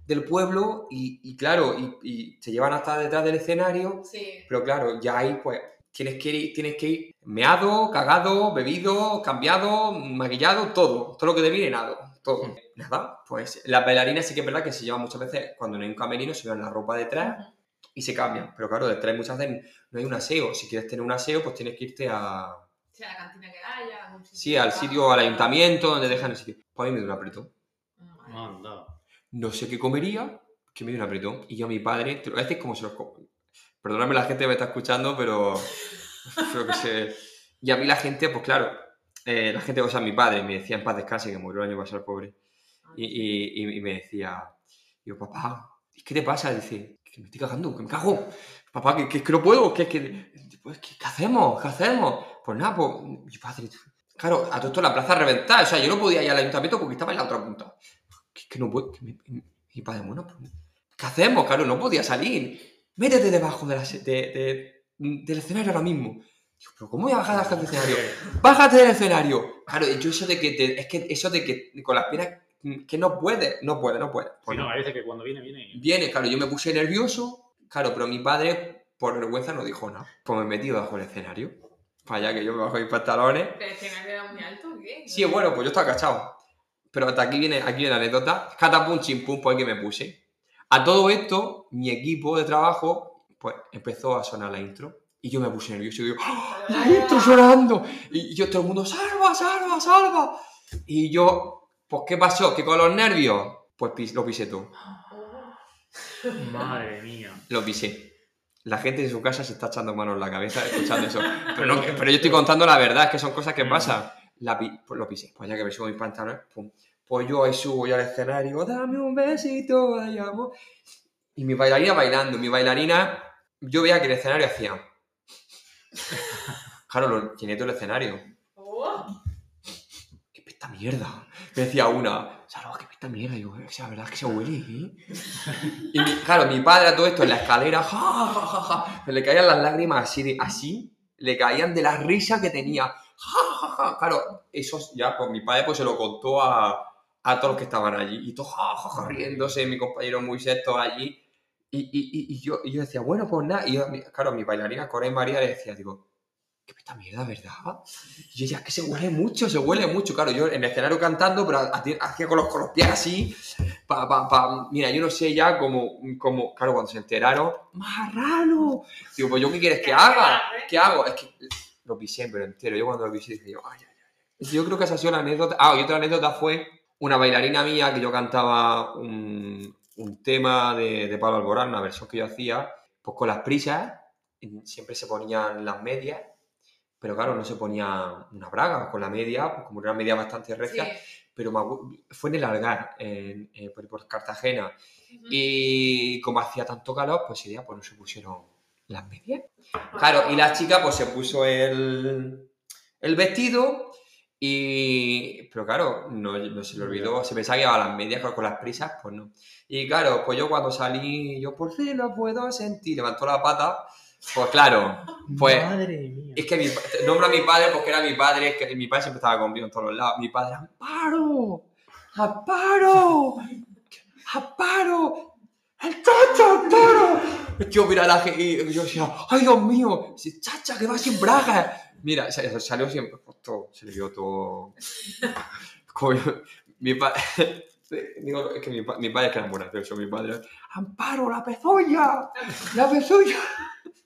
del pueblo y, y claro, y, y te llevan hasta detrás del escenario, Sí. pero claro, ya ahí pues tienes que ir, tienes que ir meado, cagado, bebido, cambiado, maquillado, todo, todo lo que te viene, nada, todo. Mm. Nada, pues las bailarinas sí que es verdad que se llevan muchas veces, cuando no hay un camerino, se llevan la ropa detrás y se cambian. Pero claro, detrás muchas veces no hay un aseo. Si quieres tener un aseo, pues tienes que irte a... Sí, a la cantina que haya. algún sitio Sí, al sitio, al ayuntamiento, donde dejan el sitio. Pues a mí me dio un apretón. Anda. No sé qué comería, que me dio un apretón. Y yo a mi padre, te lo voy a decir como se los... Perdóname la gente que me está escuchando, pero... pero que se... Y a mí la gente, pues claro, eh, la gente, o sea, mi padre me decía en paz descanse, que murió el año pasado pobre. Y, y- y- y me decía, yo, papá, ¿qué te pasa? Dice, que me estoy cagando, que me cago. Papá, que, que, que no puedo, que, que, pues, ¿qué, qué hacemos? ¿Qué hacemos? Pues nada, pues, mi padre, claro, a todo esto la plaza reventada, o sea, yo no podía ir al ayuntamiento porque estaba en la otra punta. Que, que no puedo, que y mi padre, bueno, pues, ¿qué hacemos? Claro, no podía salir. Métete debajo de la, de- de- del escenario ahora mismo. Pero ¿cómo voy a bajar del escenario? bájate del escenario. Claro, yo eso de que te- es que eso de que con las piernas mm, que no puede, no puede, no puede. Sí, Pues no, no. hay veces que cuando viene, viene. Viene, claro, yo me puse nervioso, claro, pero mi padre por vergüenza no dijo nada. Pues me metí bajo el escenario. Para allá que yo me bajo mis pantalones. ¿Pero el escenario era muy alto o qué? Sí, bueno, pues yo estaba agachado. Pero hasta aquí viene, aquí viene la anécdota. Catapum, chimpum, pues que me puse. A todo esto, mi equipo de trabajo, pues empezó a sonar la intro. Y yo me puse nervioso y digo, ¡Ah! ¡La intro sonando! Y yo, todo el mundo, ¡salva, salva, salva! Y yo, pues, ¿qué pasó? Que con los nervios, pues lo pisé todo. Madre mía. Lo pisé. La gente en su casa se está echando manos en la cabeza escuchando eso. Pero, no, pero yo estoy contando la verdad, es que son cosas que Mm. pasan. La pues lo pisé. Pues ya que me subo mis pantalones, pum. Pues yo ahí subo yo al escenario, dame un besito, ay, amor. Y mi bailarina bailando. Mi bailarina, yo veía que el escenario hacía. Claro, lo llené todo el escenario. Oh, ¿Qué pesta mierda? Me decía una, Salva, qué pesta mierda. Y yo, "Eh, la verdad es que se huele, ¿eh? Y mi- claro, mi padre a todo esto en la escalera, ja, ja, ja, ja, se le caían las lágrimas así, de, así, le caían de la risa que tenía. Ja, ja, ja. Claro, eso ya, pues mi padre pues se lo contó a, a todos los que estaban allí. Y todos, ja, ja, ja, riéndose, mi compañero muy sexto allí. Y, y, y, yo, y yo decía, bueno, pues nada. Y yo, claro, mi bailarina Cora y María le decía, digo, qué pesta mierda, ¿verdad? Y yo, es que se huele mucho, se huele mucho. Claro, yo en el escenario cantando, pero hacía con los, con los pies así. Pa, pa, pa. Mira, yo no sé ya cómo, como, claro, cuando se enteraron, ¡marrano! Digo, pues yo, ¿qué quieres que haga? ¿Qué hago? Es que lo pisé, pero entero. Yo cuando lo pisé dije, yo, ay, ay, ay. Yo creo que esa ha sido la anécdota. Ah, y otra anécdota fue una bailarina mía que yo cantaba un, un tema de, de Pablo Alborán, una versión que yo hacía. pues con las prisas siempre se ponían las medias, pero claro, no se ponía una braga con la media, pues como era una media bastante recia, Sí. pero fue en el Algar, en, eh, por, por Cartagena, y como hacía tanto calor, pues ese día pues no se pusieron las medias. Claro, y la chica pues se puso el, el vestido y... Pero claro, no, no se le olvidó, se pensaba que llevaba las medias con, con las prisas, pues no. Y claro, pues yo cuando salí, yo por fin lo puedo sentir, levantó la pata, pues claro, pues... Madre mía. Es que mi, nombro a mi padre porque era mi padre, que mi padre siempre estaba conmigo en todos los lados. Mi padre, ¡Amparo! ¡Amparo! ¡Amparo! ¡El chacha, Amparo! Yo mira la y yo decía, ¡ay Dios mío! Dice, ¡Chacha, que va sin bragas! Mira, sa- salió siempre, pues, todo, se le vio todo. Mi padre. Digo, es que mi padre es que era muy gracioso, mi padre. ¡Amparo, la pezuña! ¡La pezuña!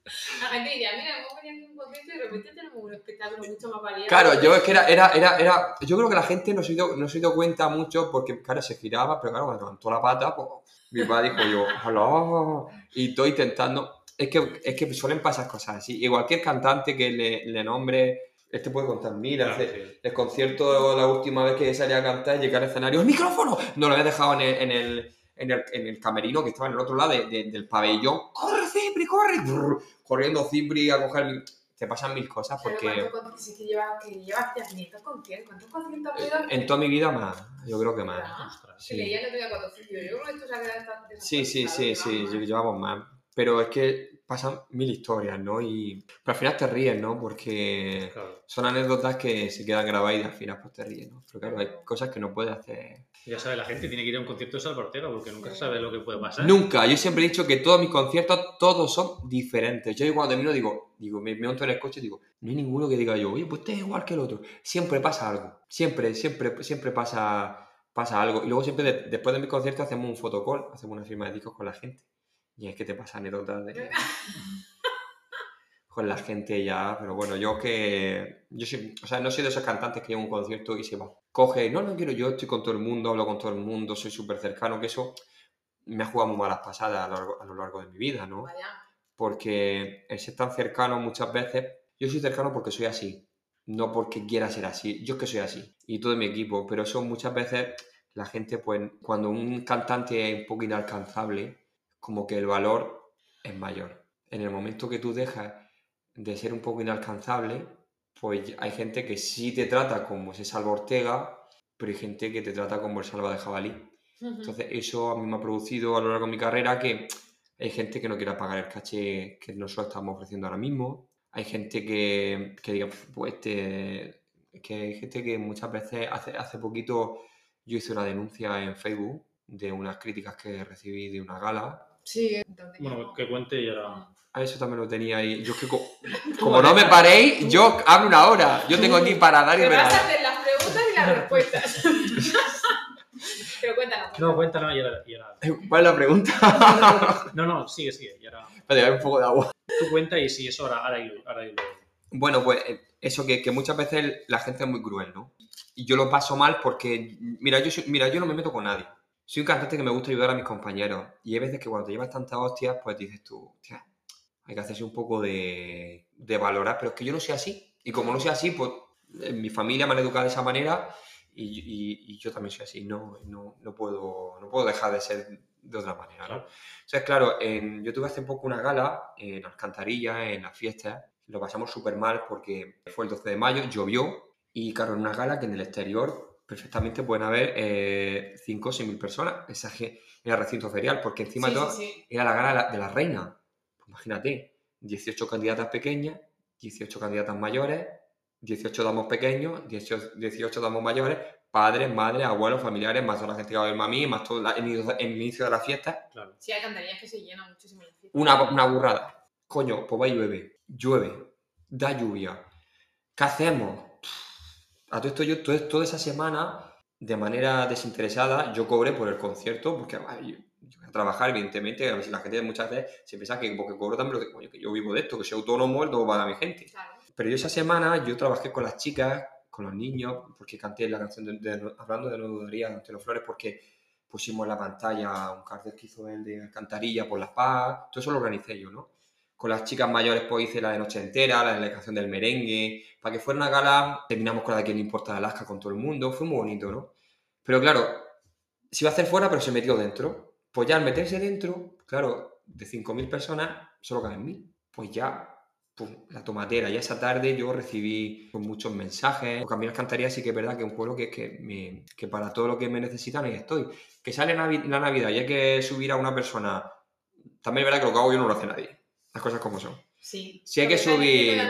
La gente diría, mira, hemos venido un concierto y de repente tenemos un espectáculo mucho más variado. Claro, yo es que era, era, era, era, yo creo que la gente no se dio, no se dio cuenta mucho porque, claro, se giraba, pero claro, cuando levantó la pata, pues, mi padre dijo yo, hola, y estoy intentando, es que, es que suelen pasar cosas así, y cualquier cantante que le, le nombre, este puede contar mil, Claro, sí. el concierto, la última vez que salía a cantar, llegar al escenario, ¡el micrófono! No lo había dejado en el, en el, en el, en el camerino que estaba en el otro lado de- de- del pabellón, ¡corre, Cipri, corre! Brrr, corriendo Cipri a coger el... Te pasan mil cosas porque... ¿cuántos conciertos sí que llevas, que llevas ya 500 conciertos? ¿Cuántos conciertos has Eh? En toda mi vida más, yo creo que más. Ah, Sí, leía que tenía 400. Yo creo que esto se ha quedado sí, sí, sí, sí, llevamos más. Pero es que pasan mil historias, ¿no? Y pero al final te ríes, ¿no? Porque Claro. son anécdotas que se quedan grabadas y al final pues te ríes, ¿no? Pero claro, hay cosas que no puedes hacer. Ya sabe, la gente tiene que ir a un concierto de Salva Ortega porque nunca sabe lo que puede pasar. Nunca, yo siempre he dicho que todos mis conciertos, todos son diferentes. Yo cuando termino digo, digo, me, me monto en el coche y digo, no hay ninguno que diga yo, oye, pues este es igual que el otro. Siempre pasa algo, siempre, siempre, siempre pasa, pasa algo. Y luego siempre de- después de mis conciertos hacemos un fotocall, hacemos una firma de discos con la gente. Y es que te pasa anécdotas de... con la gente ya, pero bueno, yo que... Yo soy, o sea, no soy de esos cantantes que llegan a un concierto y se va. Coge, no, no quiero, yo estoy con todo el mundo, hablo con todo el mundo, soy súper cercano, que eso me ha jugado muy malas pasadas a lo, largo, a lo largo de mi vida, ¿no? Vaya. Porque el ser tan cercano muchas veces, yo soy cercano porque soy así, no porque quiera ser así, yo es que soy así, y todo mi equipo, pero eso muchas veces la gente, pues, cuando un cantante es un poco inalcanzable, como que el valor es mayor. En el momento que tú dejas de ser un poco inalcanzable, pues hay gente que sí te trata como ese Salva Ortega, pero hay gente que te trata como el Salva de Jabalí. Entonces, eso a mí me ha producido a lo largo de mi carrera que hay gente que no quiera pagar el caché que nosotros estamos ofreciendo ahora mismo. Hay gente que, que diga, pues este. Que hay gente que muchas veces, hace, hace poquito, yo hice una denuncia en Facebook de unas críticas que recibí de una gala. Sí, entonces. Bueno, que cuente y ahora. A eso también lo tenía ahí. Yo es que, co- como no me paréis, yo hablo una hora. Yo tengo aquí para dar y Me vas a regalar. hacer las preguntas y las respuestas. Pero cuéntanos. No, cuéntanos y ahora. y ahora- ¿Cuál es la pregunta? No, no, sigue, sigue. Y ahora. Espérate, hay un poco de agua. Tú cuenta y si eso ahora, ahora, hilo- ahora hilo. Bueno, pues eh, eso que, que muchas veces la gente es muy cruel, ¿no? Y yo lo paso mal porque, mira yo, soy- mira, yo no me meto con nadie. Soy un cantante que me gusta ayudar a mis compañeros. Y hay veces que cuando te llevas tantas hostias, pues dices tú, "Hostia, hay que hacerse un poco de, de valorar. Pero es que yo no soy así. Y como no soy así, pues en mi familia me han educado de esa manera y, y- y yo también soy así. No, no, no, puedo, no puedo dejar de ser de otra manera, ¿no? Entonces, claro, en- yo tuve hace poco una gala en Alcantarilla, en las fiestas. Lo pasamos súper mal porque fue el 12 de mayo, llovió. Y claro, en una gala que en el exterior perfectamente pueden haber eh, 5 o 6 mil personas. Esa que era recinto ferial, porque encima Sí, todo sí, sí. era la gala de la, de la reina. Pues imagínate, 18 candidatas pequeñas, 18 candidatas mayores, 18 damos pequeños, 18, 18 damos mayores, padres, madres, abuelos, familiares, más toda la gente que va a verme a mí, más todo la- el, inicio, el inicio de la fiesta. Claro. Sí, hay cantarías que se llenan muchísimo la fiesta. Una, una burrada. Coño, pues va y llueve. Llueve. Da lluvia. ¿Qué hacemos? A todo esto yo, todo- toda esa semana, de manera desinteresada, yo cobré por el concierto, porque yo, yo voy a trabajar, evidentemente, a si la gente muchas veces se piensa que porque cobro también, lo que, coño, que yo vivo de esto, que soy autónomo, el todo paga mi gente. Claro. Pero yo esa semana, yo trabajé con las chicas, con los niños, porque canté la canción de, de- hablando de No Dudaría, ante los flores, porque pusimos en la pantalla un cartel que hizo el de Alcantarilla por las paz, todo eso lo organicé yo, ¿no? Con las chicas mayores pues hice la de Noche Entera, la de la canción del merengue, para que fuera una gala, terminamos con la de Quién le importa de Alaska con todo el mundo, fue muy bonito, ¿no? Pero claro, se iba a hacer fuera, pero se metió dentro. Pues ya al meterse dentro, claro, de 5.000 personas, solo caben 1.000. Pues ya, la tomatera. Ya esa tarde yo recibí muchos mensajes. Porque a mí cantarías sí que es verdad que es un pueblo que, que, me- que para todo lo que me necesitan ahí estoy. Que sale la Navidad y hay que subir a una persona. También es verdad que lo que hago yo no lo hace nadie. Las cosas como son. Sí. Si hay que subir-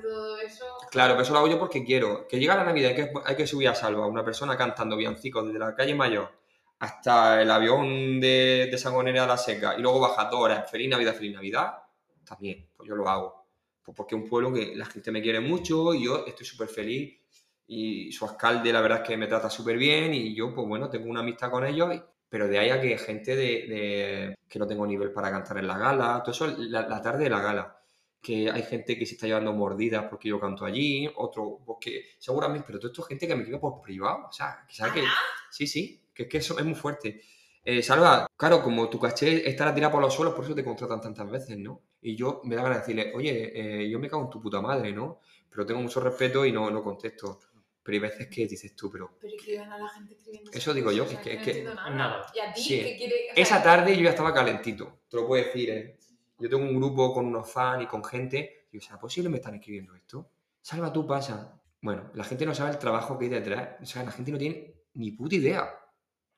todo eso. Claro, pero eso lo hago yo porque quiero. Que llega la Navidad, hay que, hay que subir a salvo a una persona cantando villancicos desde la calle Mayor hasta el avión de, de Sangonera a la Seca y luego baja dos horas, feliz Navidad, feliz Navidad, también, pues yo lo hago. Pues porque es un pueblo que la gente me quiere mucho y yo estoy súper feliz y su alcalde la verdad es que me trata súper bien y yo pues bueno, tengo una amistad con ellos, y- pero de ahí a que gente de, de- que no tengo nivel para cantar en la gala, todo eso la, la tarde de la gala que hay gente que se está llevando mordidas porque yo canto allí, otro, pues que seguramente, pero todo esto es gente que me escribe por privado, o sea, que sabe que... Sí, sí, que es que eso es muy fuerte. Eh, Salva, claro, como tu caché estará tirado por los suelos, por eso te contratan tantas veces, ¿no? Y yo me da ganas de decirle, oye, eh, yo me cago en tu puta madre, ¿no? Pero tengo mucho respeto y no, no contesto. Pero hay veces que dices tú, pero... Pero escriben a la gente escribiendo. Eso digo yo, cosas, que- no que- nada. nada. ¿Y a ti Sí. qué quiere? Esa tarde yo ya estaba calentito, te lo puedo decir, ¿eh? Yo tengo un grupo con unos fans y con gente, y o sea, ¿posible me están escribiendo esto? Salva, tú pasa. Bueno, la gente no sabe el trabajo que hay detrás, o sea, la gente no tiene ni puta idea.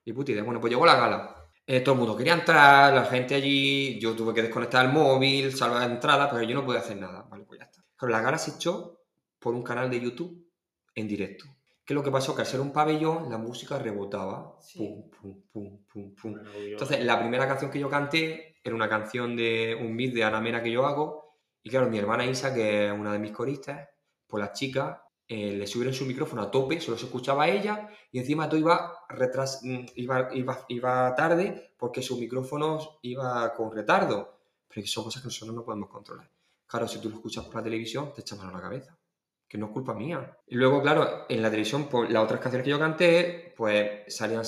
Ni puta idea. Bueno, pues llegó la gala. Eh, todo el mundo quería entrar, la gente allí, yo tuve que desconectar el móvil, salvar la entrada, pero yo no podía hacer nada. Vale, pues ya está. Pero la gala se echó por un canal de YouTube en directo. ¿Qué es lo que pasó? Que al ser un pabellón, la música rebotaba. Sí. Pum, pum, pum, pum, pum. Bueno, obvio. Entonces, la primera canción que yo canté era una canción de un mix de Ana Mena que yo hago. Y claro, mi hermana Isa, que es una de mis coristas, pues las chicas eh, le subieron su micrófono a tope, solo se escuchaba a ella. Y encima todo iba, retras mm, iba, iba, iba tarde porque su micrófono iba con retardo. Pero son cosas que nosotros no podemos controlar. Claro, si tú lo escuchas por la televisión, te echas mano a la cabeza que no es culpa mía. Y luego, claro, en la televisión, pues, las otras canciones que yo canté, pues salían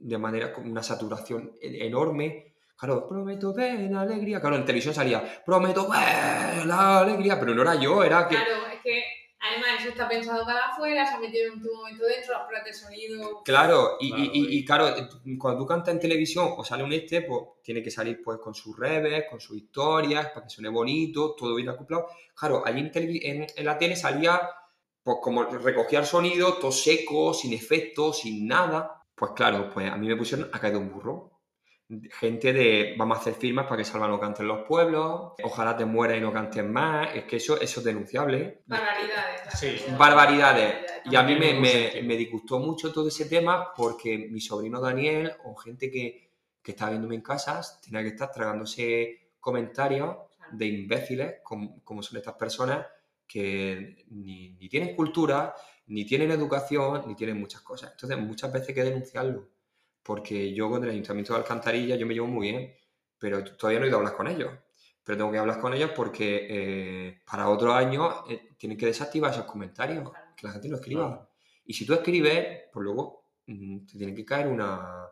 de manera con una saturación enorme. Claro, prometo ver la alegría. Claro, en televisión salía, prometo ver la alegría, pero no era yo, era que además eso está pensado para afuera, se ha metido en tu momento dentro, las pruebas de sonido. Claro, y, Claro, y- y- y- y claro, tú- cuando tú cantas en televisión o sale un este, pues tiene que salir pues con sus reves, con sus historias, para que suene bonito, todo bien acoplado. Claro, allí en, en, en la tele salía, pues como recogía el sonido, todo seco, sin efectos, sin nada. Pues claro, pues a mí me pusieron a caer de un burro. Gente de, vamos a hacer firmas para que Salva no cante en los pueblos, ojalá te mueras y no cantes más, es que eso, eso es denunciable. Barbaridades. Sí. Barbaridades. Y a mí me, me, me disgustó mucho todo ese tema porque mi sobrino Daniel o gente que, que estaba viéndome en casas tenía que estar tragándose comentarios de imbéciles como, como son estas personas que ni, ni tienen cultura, ni tienen educación, ni tienen muchas cosas. Entonces muchas veces hay que denunciarlo porque yo con el Ayuntamiento de Alcantarilla yo me llevo muy bien, pero todavía no he ido a hablar con ellos. Pero tengo que hablar con ellos porque eh, para otro año eh, tienen que desactivar esos comentarios, que la gente no escriba. Claro. Y si tú escribes, pues luego mm, te tiene que caer una...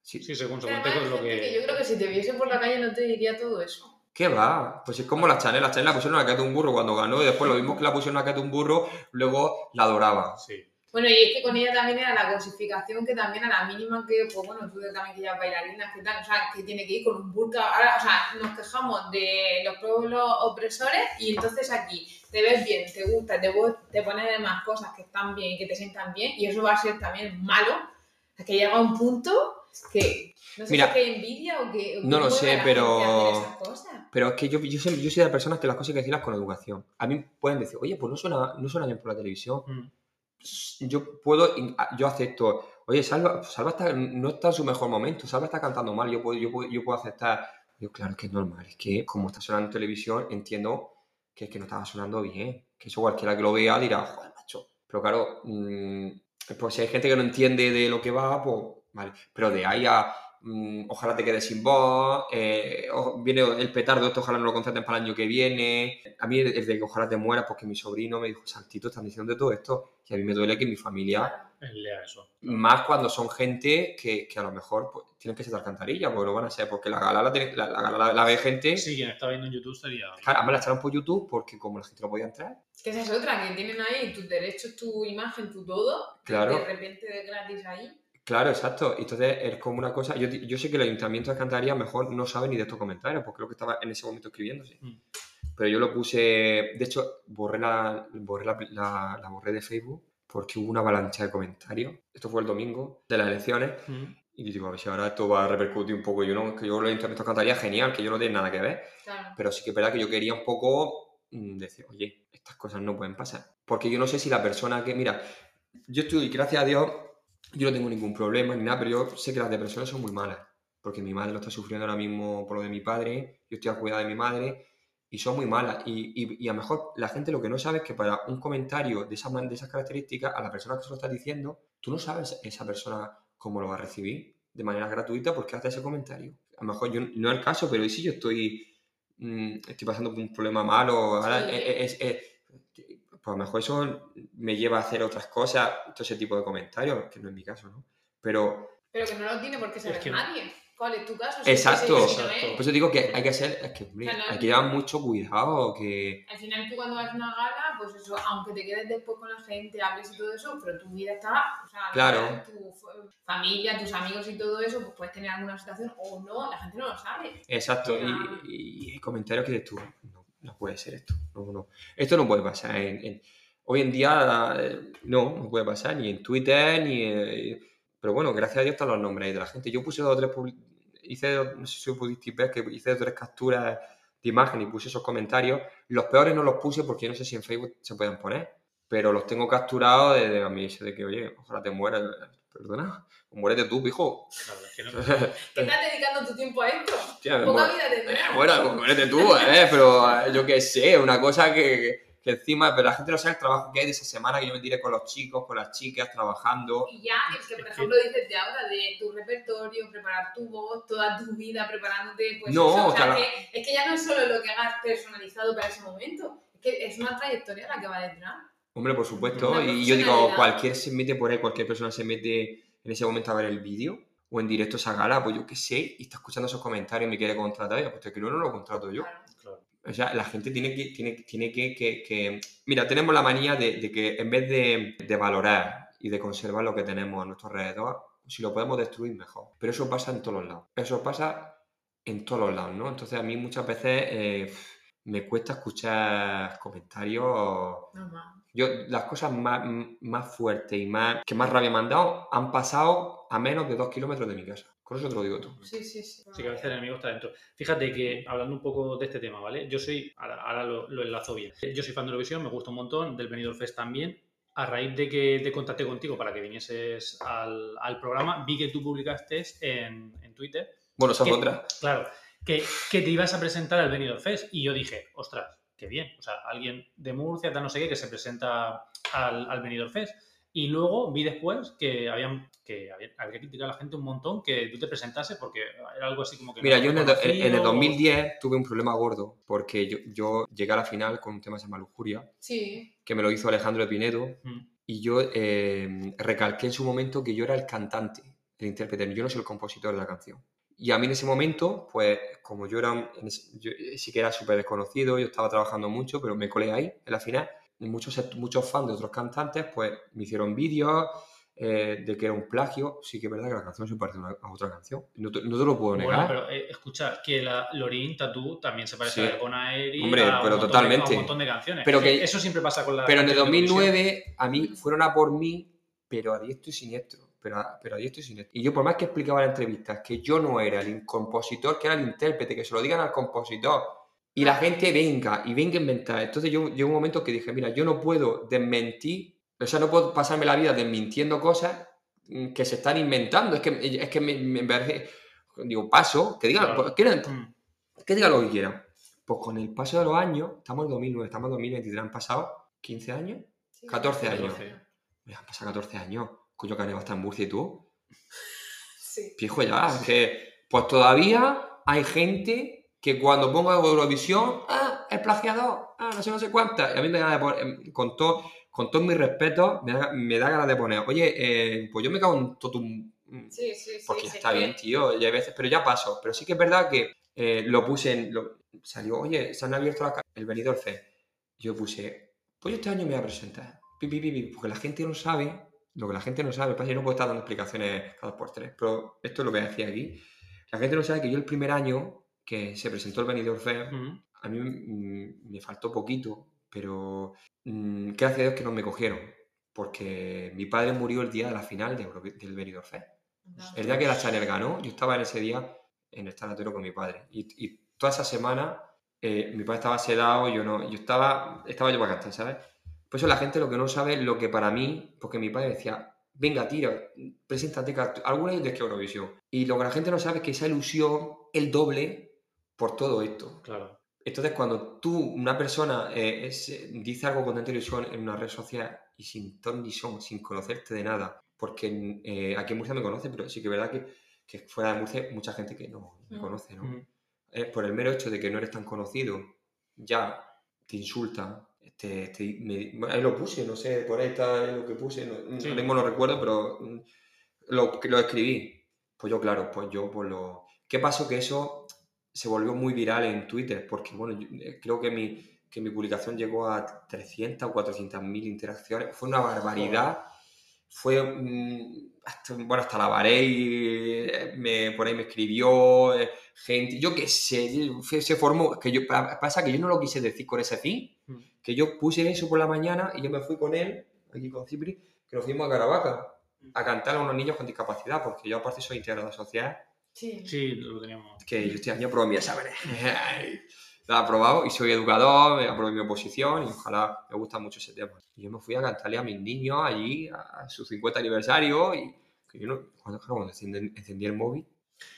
Sí. Sí, Que consecuente además con lo gente que... Yo creo que si te viese por la calle no te diría todo eso. ¿Qué va? Pues es como la Chanel. La Chanel la pusieron a Cate un burro cuando ganó y después lo mismo que la pusieron a Cate un burro, luego la adoraba. Sí. Bueno, y es que con ella también era la cosificación que también a la mínima que, pues bueno, tú también que ya bailarinas, que tal, o sea, que tiene que ir con un burka. Ahora, o sea, nos quejamos de los pueblos opresores y entonces aquí te ves bien, te gusta, te, te pones demás cosas que están bien y que te sientan bien y eso va a ser también malo. Es que llega un punto que no sé Mira, si es que envidia o que... o no lo sé, pero-. Pero es que yo, yo, yo soy de las personas que las cosas hay que decirlas con educación. A mí pueden decir, oye, pues no suena, no suena bien por la televisión. Mm. Yo puedo, yo acepto, oye, Salva, Salva está, no está en su mejor momento, Salva está cantando mal, yo puedo, yo puedo, yo puedo aceptar. Yo, claro que es normal, es que como está sonando en televisión, entiendo que es que no estaba sonando bien, que eso cualquiera que lo vea dirá, joder, macho. Pero claro, mm, pues si hay gente que no entiende de lo que va, pues vale. Pero de ahí a ojalá te quedes sin voz, eh, viene el petardo, esto ojalá no lo contraten para el año que viene. A mí el de que ojalá te mueras, porque mi sobrino me dijo, Santito, están diciendo de todo esto, y a mí me duele que mi familia, lea eso. más cuando son gente que, que a lo mejor pues, tienen que ser de alcantarilla, porque lo van a ser, porque la gala la, tiene- la, la gala la- la ve gente, Sí, quien está viendo en YouTube sería. claro, además la echaron por YouTube porque como la gente no podía entrar, Que esa es otra, que tienen ahí tus derechos, tu imagen, tu todo. Claro. De repente de gratis ahí. Claro, exacto. Y Entonces es como una cosa. Yo, yo sé que el ayuntamiento de Alcantarilla mejor no sabe ni de estos comentarios, porque creo que estaba en ese momento escribiéndose. Mm. Pero yo lo puse. De hecho, borré la, borré la, la- la borré de Facebook porque hubo una avalancha de comentarios. Esto fue el domingo de las elecciones. Mm. Y digo, a ver si ahora esto va a repercutir un poco. Yo no, que yo el ayuntamiento de Alcantarilla genial, que yo no tiene nada que ver. Claro. Pero sí que es verdad que yo quería un poco mm, decir, oye, estas cosas no pueden pasar. Porque yo no sé si la persona que, mira, yo estoy, gracias a Dios, yo no tengo ningún problema ni nada, pero yo sé que las depresiones son muy malas. Porque mi madre lo está sufriendo ahora mismo por lo de mi padre, yo estoy a cuidar de mi madre, y son muy malas. Y, y- y a lo mejor la gente lo que no sabe es que para un comentario de, esa, man- de esas características, a la persona que se lo está diciendo, tú no sabes esa persona cómo lo va a recibir de manera gratuita porque hace ese comentario. A lo mejor yo, no es el caso, pero ¿y si yo estoy, mm, estoy pasando por un problema malo? Ahora Sí. es- es- es- pues a lo mejor eso me lleva a hacer otras cosas, todo ese tipo de comentarios, que no es mi caso, ¿no? Pero Pero que no lo tiene por qué saber que- nadie. ¿Cuál es tu caso? Si Exacto. es que Exacto. por eso digo que hay que ser, es que hombre, Claro. hay que llevar mucho cuidado, que Al final tú cuando vas a una gala, pues eso, aunque te quedes después con la gente, hables y todo eso, pero tu vida está, o sea, Claro. tu fa- familia, tus amigos y todo eso, pues puedes tener alguna situación o no, la gente no lo sabe. Exacto, y, y- y comentarios que tú, no, puede ser esto, no, no. Esto no puede pasar. hoy en día eh, no, no puede pasar, ni en Twitter, ni... eh, pero bueno, gracias a Dios están los nombres de la gente. Yo puse dos o tres, hice, no sé si pudisteis ver, que hice dos o tres capturas de imagen y puse esos comentarios. Los peores no los puse porque yo no sé si en Facebook se pueden poner, pero los tengo capturados de, de a mí, de que, oye, ojalá te mueras, perdona, muérete tú, hijo. Claro, es que no- ¿Qué estás dedicando tu tiempo a esto? Hostia, Poca vida tendrás. bueno, pues muérete tú, ¿eh? Pero eh, yo qué sé, una cosa que, que encima, pero la gente no sabe el trabajo que hay de esa semana que yo me tiré con los chicos, con las chicas, trabajando. Y ya, el que por Es que- ejemplo dices de ahora, de tu repertorio, preparar tu voz, toda tu vida preparándote, pues No, eso, o sea, claro. que, es que ya no es solo lo que hagas personalizado para ese momento, es que es una trayectoria la que va detrás. Hombre, por supuesto. Y yo digo, cualquier se mete por ahí, cualquier persona se mete en ese momento a ver el vídeo o en directo a esa gala, pues yo qué sé, y está escuchando esos comentarios y me quiere contratar, ya, pues te creo, no lo contrato yo. Claro. O sea, la gente tiene que, tiene, tiene que, que- que- Mira, tenemos la manía de, de que en vez de, de valorar y de conservar lo que tenemos a nuestro alrededor, si lo podemos destruir, mejor. Pero eso pasa en todos los lados. Eso pasa en todos los lados, ¿no? Entonces a mí muchas veces eh, me cuesta escuchar comentarios... Normal. Yo, las cosas más, más fuertes y más que más rabia me han dado han pasado a menos de dos kilómetros de mi casa. Con eso te lo digo tú. Sí, sí, sí. Sí, que a veces el enemigo está dentro. Fíjate que, hablando un poco de este tema, ¿vale? Yo soy, ahora, ahora lo, lo enlazo bien. Yo soy fan de Eurovisión, me gusta un montón, del Benidorm Fest también. A raíz de que te contacté contigo para que vinieses al, al programa, vi que tú publicaste en, en Twitter, Bueno, esa es ¿Qué? otra. claro, que, que te ibas a presentar al Benidorm Fest. Y yo dije, ostras, qué bien. O sea, alguien de Murcia, tal no sé qué, que se presenta al, al Benidorm Fest. Y luego vi después que habían que había, había que criticar a la gente un montón que tú te presentases porque era algo así como que... Mira, no yo en el, en el o- 2010 tuve un problema gordo porque yo, yo llegué a la final con un tema que se llama Lujuria, Sí, que me lo hizo Alejandro de Pinedo, Mm. y yo eh, recalqué en su momento que yo era el cantante, el intérprete, yo no soy el compositor de la canción. Y a mí en ese momento, pues como yo era, un- yo sí que era súper desconocido, yo estaba trabajando mucho, pero me colé ahí, en la final, y muchos, muchos fans de otros cantantes, pues me hicieron vídeos eh, de que era un plagio, sí que es verdad que la canción se parece a, otra canción, no te, no te lo puedo negar. Bueno, pero eh, escucha, que la Lorin Tattoo también se parece Sí. a la Epona Aeri, Hombre, a pero de- totalmente. a un montón de canciones. Pero que- eso siempre pasa con la Pero en el canción de Eurovisión. 2009 a mí fueron a por mí, pero a diestro y siniestro. Pero a, pero a diestro y yo, por más que explicaba en entrevistas que yo no era el compositor, que era el intérprete, que se lo digan al compositor. Y la gente venga y venga a inventar. Entonces yo llegó un momento que dije, mira, yo no puedo desmentir, o sea, no puedo pasarme la vida desmintiendo cosas que se están inventando. Es que, es que me, me digo, paso, que digan, Claro. que digan- Mm. que digan lo que quieran. Pues con el paso de los años, estamos en 2009, estamos en 2023, han pasado 15 años. sí. 14 años. 14. Me han pasado 14 años. Coño, que han estar en Murcia y tú. Sí. Viejo ya, es que pues todavía hay gente que cuando pongo Eurovisión, ah, el plagiador, ah, no sé, no sé cuántas. Y a mí me da de poner, em, con todo, con todo mi respeto, me da, me da ganas de poner, oye, eh, pues yo me cago en todo tu... Sí, sí, sí. Porque sí, está que- bien, tío, y hay veces, pero ya paso. Pero sí que es verdad que eh, lo puse en. lo- salió, oye, se han abierto la el venidor C. Yo puse, pues yo este año me voy a presentar. Pi, pi, pi, pi, porque la gente no sabe, lo que la gente no sabe, pasa que yo no puedo estar dando explicaciones cada dos por tres, pero esto es lo que decía aquí. La gente no sabe que yo el primer año que se presentó el venidor C, Ujú. a mí mm, me faltó poquito, pero mm, gracias a Dios que no me cogieron, porque mi padre murió el día de la final de Euro- del venidor C. El día que la Chanel ganó, yo estaba en ese día en el tanatorio con mi padre. Y, y toda esa semana eh, mi padre estaba sedado, yo no, yo estaba, estaba yo para cantar, ¿sabes? Por eso la gente lo que no sabe es lo que para mí, porque mi padre decía, venga, tira, preséntate, alguna vez de que Eurovisión. Y lo que la gente no sabe es que esa ilusión, el doble por todo esto. Claro. Entonces, cuando tú, una persona, eh, es- eh, dice algo con tanta ilusión en una red social y sin ton ni son, sin conocerte de nada, porque eh, aquí en Murcia me conoce, pero sí que es verdad que, que fuera de Murcia hay mucha gente que no me Mm. conoce, ¿no? Eh, por el mero hecho de que no eres tan conocido, ya te insulta. Te, te- me- bueno, ahí lo puse, no sé, por ahí está lo que puse, no, Sí. ahora mismo no recuerdo, pero mm, lo, lo escribí. Pues yo, claro, pues yo pues lo... ¿Qué pasó? Que eso se volvió muy viral en Twitter, porque bueno, yo, eh, creo que mi, que mi publicación llegó a 300 o 400 mil interacciones, fue una barbaridad. Fue, mm, hasta, bueno, hasta la Varey, eh, me, por ahí me escribió, eh, gente, yo qué sé, se formó, que yo, pa- pasa que yo no lo quise decir con ese fin, Mm. que yo puse eso por la mañana y yo me fui con él, aquí con Cipri, que nos fuimos a Caravaca a cantar a unos niños con discapacidad, porque yo aparte soy integrado social, Sí. Sí, lo teníamos. que yo este año aprobé mis exámenes. Lo he aprobado y soy educador, me aprobé mi oposición y ojalá me gusta mucho ese tema. Y yo me fui a cantarle a mis niños allí a su 50 aniversario y que yo no, cuando, encendí, encendí el móvil,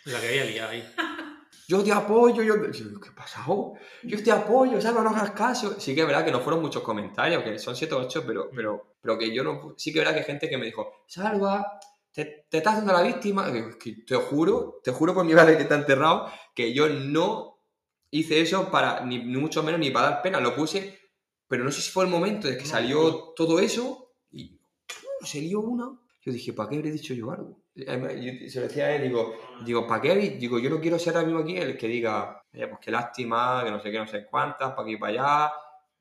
La que había liado ahí. yo te apoyo, yo, yo, ¿qué pasado? Yo te apoyo, Salva, no hagas caso. Sí que es verdad que no fueron muchos comentarios, que son 7 o 8, pero, pero, pero que yo no... Sí que es verdad que hay gente que me dijo, Salva, te, te estás haciendo la víctima. Que- que te juro, te juro por mi madre que está enterrado, que yo no hice eso para, ni, ni mucho menos, ni para dar pena. Lo puse, pero no sé si fue el momento de que salió todo eso y se lió una. Yo dije, ¿para qué habré dicho yo algo? Yo se lo decía a él, digo, digo, ¿para qué? habéis-?". Digo, yo no quiero ser ahora mismo aquí el que diga, "Oye, pues qué lástima, que no sé qué, no sé cuántas, para aquí y para allá,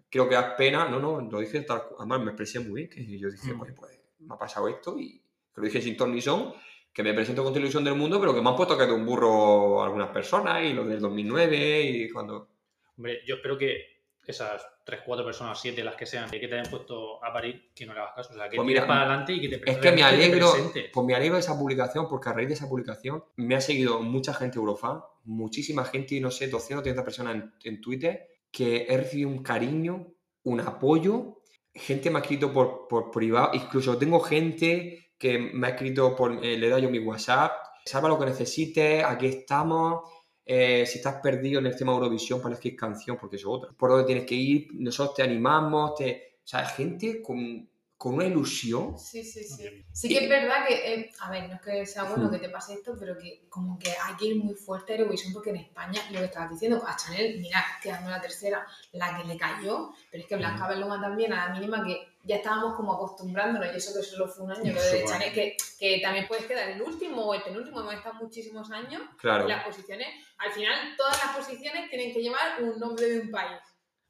creo que das pena. No, no, lo dije tal Además, me expresé muy bien, que yo dije, Mm. pues, pues me ha pasado esto y que lo dije sin ton ni son, que me presento con televisión del mundo, pero que me han puesto que de un burro algunas personas y lo del 2009 y cuando... Hombre, yo espero que esas 3, 4 personas, 7, las que sean, que te hayan puesto a parir, que no le hagas caso. O sea, que Pues mira, para adelante y que te Es que me alegro, pues me alegro de esa publicación, porque a raíz de esa publicación me ha seguido mucha gente Eurofan, muchísima gente, no sé, 200 o 300 personas en, en Twitter, que he recibido un cariño, un apoyo, gente me ha escrito por, por privado, incluso tengo gente que me ha escrito por, eh, le he dado yo mi WhatsApp, salva lo que necesites, aquí estamos, eh, si estás perdido en el tema Eurovisión para elegir canción, porque eso es otra, por dónde tienes que ir, nosotros te animamos, te... o sea, gente con, con una ilusión. Sí, sí, sí. Sí que es verdad que, eh, a ver, no es que sea bueno que te pase esto, pero que como que hay que ir muy fuerte a Eurovisión porque en España, lo que estabas diciendo, a Chanel, mira, quedando la tercera, la que le cayó, pero es que Blanca Beluma también, a la mínima que ya estábamos como acostumbrándonos, y eso que solo fue un año, lo de Chanel, que, que también puedes quedar el último o el penúltimo, hemos estado muchísimos años, Claro. las posiciones, al final todas las posiciones tienen que llevar un nombre de un país.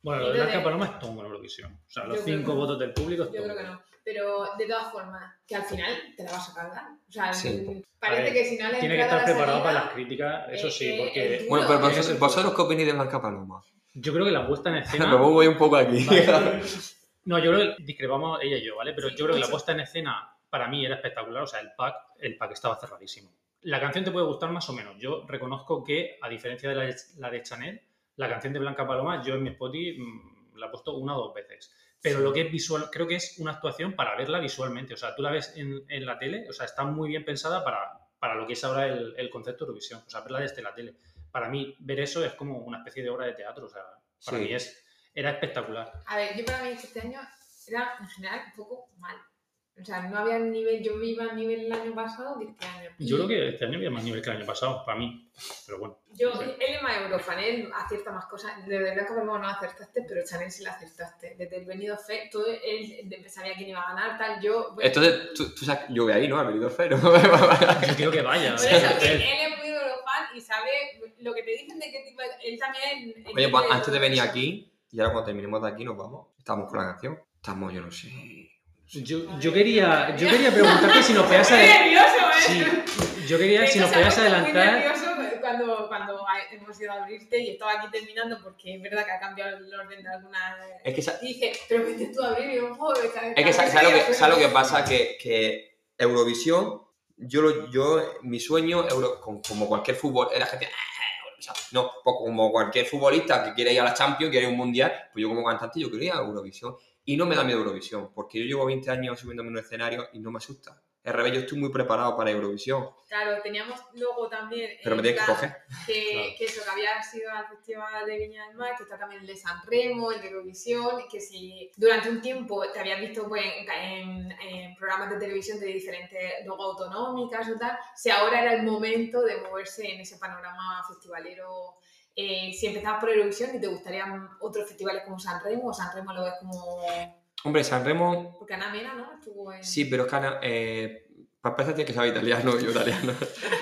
Bueno, lo de Blanca Paloma es tongo en Eurovisión. O sea, los Yo 5 que votos del público es Yo tongo. creo que no. Pero de todas formas, que al final te la vas a cargar. O sea, Sí. parece ver, que si no le Tiene que estar preparado para las críticas, eso eh, sí, eh, porque el Bueno, pero vosotros, vosotros qué opináis de Blanca Paloma? yo creo que la puesta en escena... Me voy un poco aquí. Vale. No, yo creo que discrepamos ella y yo, ¿vale? Pero yo creo que la puesta en escena para mí era espectacular, o sea, el pack, el pack estaba cerradísimo. La canción te puede gustar más o menos. Yo reconozco que, a diferencia de la de, la de Chanel, la canción de Blanca Paloma, yo en mi Spotify mm, la he puesto una o dos veces. Pero Sí. lo que es visual, creo que es una actuación para verla visualmente. O sea, tú la ves en, en la tele, o sea, está muy bien pensada para, para lo que es ahora el, el concepto de Eurovisión. O sea, verla desde la tele. Para mí, ver eso es como una especie de obra de teatro. O sea, para Sí. mí es, era espectacular. A ver, yo para mí este año era en general un poco mal. O sea, no había nivel, yo iba a nivel el año pasado que este año. Yo creo que este año había más nivel que el año pasado, para mí. Pero bueno. Yo, Sí. él es más eurofan, él acierta más cosas. De verdad que no no acertaste, pero Chanel sí la acertaste. Desde el venido fe, todo él sabía quién iba a ganar, tal. Yo. bueno, Entonces, tú, tú sabes, yo voy ahí, ¿no? Al venidor cero. Yo quiero que vaya. Por eso, que Él- él es muy eurofan y sabe lo que te dicen de qué tipo. Él también. Oye, pues antes de venir eso. aquí, y ahora cuando terminemos de aquí nos vamos, estamos con la canción. Estamos, yo no sé. Yo, yo quería, yo quería preguntarte si nos podías adelantar. nervioso, ¿eh? Sí, yo quería si nos podías adelantar. nervioso cuando, cuando hemos ido a abrirte y estaba aquí terminando porque es verdad que ha cambiado el orden de alguna. Es que, Y dice, pero vete tú a abrir y yo, joder, es que sa- ¿sabes lo que, sabes lo que pasa? Que, que Eurovisión, yo, lo- yo mi sueño, Euro- como cualquier fútbol, la gente... "Ah, Eurovisión". No, pues como cualquier futbolista que quiere ir a la Champions, quiere ir a un Mundial, pues yo como cantante yo quiero ir a Eurovisión. Y no me da miedo Eurovisión, porque yo llevo 20 años subiéndome en un escenario y no me asusta. Al revés, yo estoy muy preparado para Eurovisión, Claro, teníamos luego también. pero me en tienes que coger. Que, Claro. que eso, que había sido al Festival de Viña del Mar, que está también el de San Remo, el de Eurovisión, y que si durante un tiempo te habías visto pues, en, en- en programas de televisión de diferentes, luego autonómicas o tal, si ahora era el momento de moverse en ese panorama festivalero. eh, si empezabas por Eurovisión y te gustarían otros festivales como San Remo, o San Remo lo ves como. Hombre, San Remo Porque Ana Mena, ¿no? Estuvo en. Sí, pero es que Ana, eh, para empezar tienes que saber italiano, yo italiano.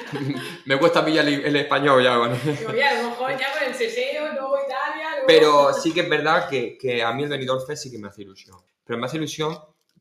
Me cuesta pillar el, el español ya, bueno. Digo, ya, a lo mejor ya con el Seseo, luego Italia, luego. Pero sí que es verdad que, que a mí el Benidorm Fest sí que me hace ilusión. Pero me hace ilusión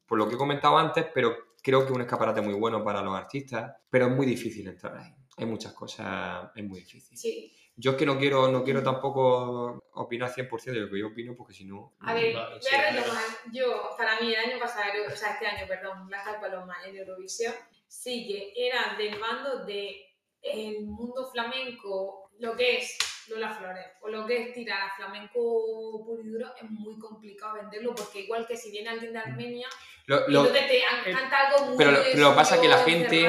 por lo que he comentado antes, pero creo que es un escaparate muy bueno para los artistas, pero es muy difícil entrar ahí. Hay muchas cosas, es muy difícil. Sí. Yo es que no quiero, no quiero tampoco opinar 100% de lo que yo opino, porque si no... A ver, Vale, voy sí, a retomar. Yo, para mí, el año pasado, o sea, este año, perdón, Blanca de Paloma en Eurovisión, sí que era del bando de el mundo flamenco, lo que es Lola Flores, o lo que es tirar a flamenco puro y duro, es muy complicado venderlo, porque igual que si viene alguien de Armenia, Lo- lo- entonces te eh, canta algo muy pero lo- pero lo que pasa es que la gente-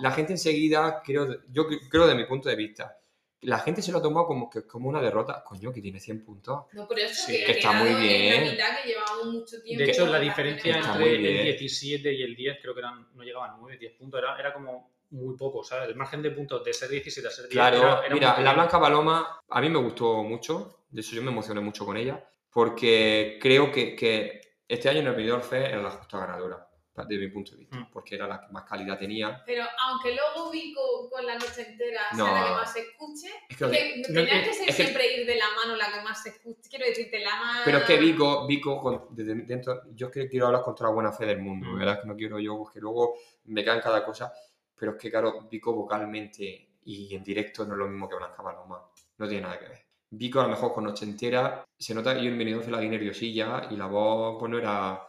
la gente enseguida, creo, yo cre- creo de mi punto de vista, la gente se lo ha tomado como, que, como una derrota. Coño, que tiene 100 puntos. No, por eso Sí, que, que está muy bien. la mitad que llevábamos mucho tiempo. De hecho, la diferencia entre muy bien. el 17 y el 10 creo que eran, no llegaban 9, 10 puntos, era, era como muy poco, ¿sabes? El margen de puntos de ser 17 a ser 10 Claro, era, era mira, la. Blanca Paloma a mí me gustó mucho, de hecho yo me emocioné mucho con ella, porque creo que, que este año en el Benidorm Fest era la justa ganadora, desde mi punto de vista, Mm. porque era la que más calidad tenía. Pero aunque luego Vico con la noche entera No. sea la que más se escuche, Es que- que no, tenía es- que ser es que- siempre ir de la mano la que más se escuche. Quiero decirte, la más. pero es que Vico, Vico con- desde dentro, yo es que quiero hablar contra la buena fe del mundo, Mm. ¿verdad? Que no quiero yo, que luego me caen cada cosa, pero es que claro, Vico vocalmente y en directo no es lo mismo que Blanca Paloma, no tiene nada que ver. Vico a lo mejor con noche entera, se nota que yo en Fest la vi nerviosilla y la voz pues no era...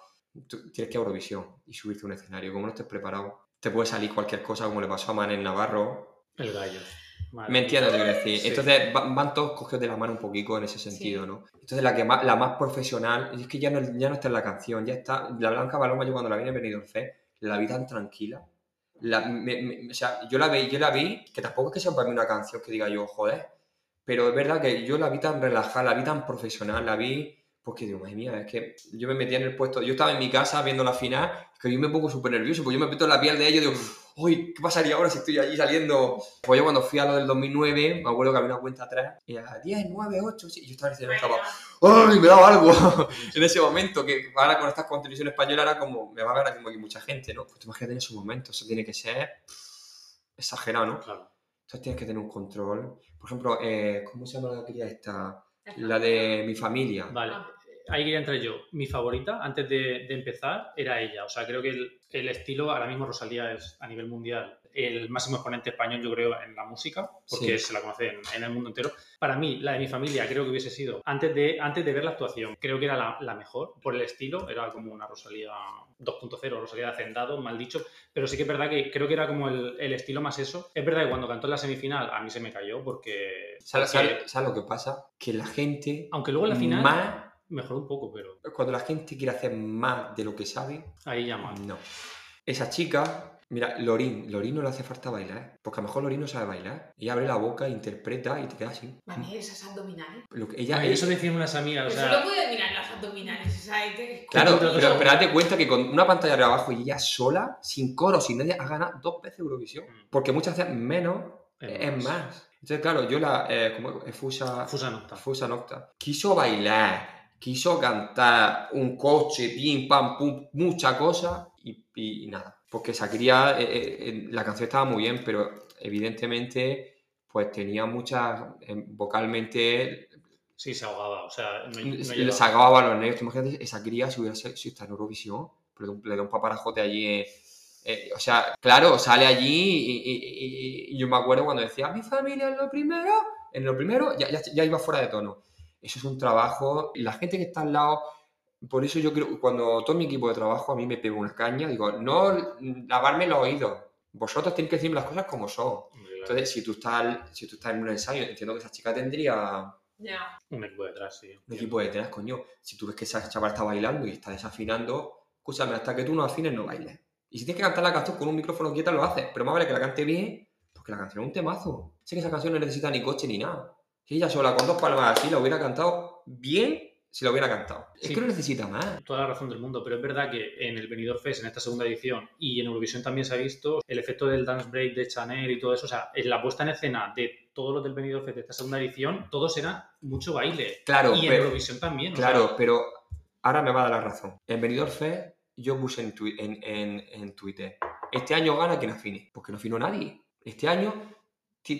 tú tienes que ir a Eurovisión y subirte a un escenario, como no estés preparado, te puede salir cualquier cosa como le pasó a Manel Navarro, El gallo. Madre ¿Me entiendes lo que quiero decir? Sí. Entonces va- van todos cogidos de la mano un poquito en ese sentido, Sí. ¿no? Entonces la que más, la más profesional, es que ya no, ya no está en la canción, ya está. La Blanca Paloma, yo cuando la vi en Benidorm Fest, la vi tan tranquila. La- me- me- o sea, yo la, vi, yo la vi, que tampoco es que sea para mí una canción que diga yo, joder, pero es verdad que yo la vi tan relajada, la vi tan profesional, la vi, porque digo, madre mía, es que yo me metía en el puesto, yo estaba en mi casa viendo la final, que yo me pongo súper nervioso, pues yo me meto en la piel de ellos y digo, uy, ¿qué pasaría ahora si estoy allí saliendo? Pues yo cuando fui a lo del 2009, me acuerdo que había una cuenta atrás, y a 10, 9, 8, sí, y yo estaba en el estaba, ¡ay, me daba algo! en ese momento, que ahora con estas con televisión española era como, me va a ver aquí como que mucha gente, ¿no? Pues tú imagínate en ese momento, eso tiene que ser exagerado, ¿no? Claro. Entonces tienes que tener un control. Por ejemplo, eh, ¿cómo se llama la que quería esta? La de mi familia. Vale. Ahí quería entrar yo. Mi favorita, antes de, de empezar, era ella. O sea, creo que el, el estilo, ahora mismo Rosalía es a nivel mundial el máximo exponente español, yo creo, en la música, porque Sí. se la conoce en, en el mundo entero. Para mí, la de mi familia, creo que hubiese sido, antes de, antes de ver la actuación, creo que era la, la mejor por el estilo. Era como una Rosalía 2.0, Rosalía de Hacendado, mal dicho. Pero sí que es verdad que creo que era como el, el estilo más eso. Es verdad que cuando cantó en la semifinal, a mí se me cayó porque. ¿Sabes, lo que pasa? Que la gente aunque luego en la final más, mejoró un poco, pero cuando la gente quiere hacer más de lo que sabe, ahí ya mal. no. Esa chica, mira, Lorín, Lorín no le hace falta bailar, porque a lo mejor Lorín no sabe bailar. Ella abre la boca, interpreta y te queda así. Mami, esas abdominales. Lo que ella Ay, es, eso decían unas amigas, o Eso sea, lo puedes mirar las abdominales. O sea, Claro, Pero- pero, pero date cuenta que con una pantalla de abajo y ella sola, sin coro, sin nadie, ha ganado dos veces Eurovisión. Mm. Porque muchas veces menos Es es más. más. Entonces, claro, yo la. Eh, ¿cómo es? Fusa, Fusa Nocta. Fusa Nocta. Quiso bailar, quiso cantar, un coche, pim, pam, pum, mucha cosa y, y nada. Porque Shakira, eh, eh, la canción estaba muy bien, pero evidentemente, pues tenía muchas. eh, vocalmente Sí, se ahogaba. O sea, no, no le llegaba. sacaba balones. ¿Tú imagínate esa cría si hubiera sido si está en Eurovisión? Pero le da un paparajote allí. eh, eh, o sea, claro, sale allí y, y- y- y yo me acuerdo cuando decía mi familia es lo primero. En lo primero ya, ya, ya iba fuera de tono. Eso es un trabajo. Y la gente que está al lado. Por eso yo creo cuando todo mi equipo de trabajo a mí me pega una caña, digo, no lavarme los oídos. Vosotros tenéis que decirme las cosas como son. Claro. Entonces, si tú estás, si tú estás en un ensayo, entiendo que esa chica tendría Ya. Un equipo detrás, sí. un equipo detrás, coño. Si tú ves que esa chaval está bailando y está desafinando, escúchame, hasta que tú no afines, no bailes. Y si tienes que cantar la canción con un micrófono quieta, lo haces. Pero más vale que la cante bien, porque la canción es un temazo. Sé que esa canción no necesita ni coche ni nada. Si ella sola, con dos palmas así, la hubiera cantado bien, si la hubiera cantado. Es Sí. que no necesita más. Toda la razón del mundo, pero es verdad que en el Benidorm Fest, en esta segunda edición, y en Eurovisión también se ha visto el efecto del dance break de Chanel y todo eso. O sea, en la puesta en escena de todos los del Benidorm Fest de esta segunda edición, todos eran mucho baile. Claro, y en Eurovisión también. sea, claro, pero ahora me va a dar la razón. En Benidorm Fest, yo puse en, en, en, en Twitter, este año gana quien afine, porque no afinó nadie. Este año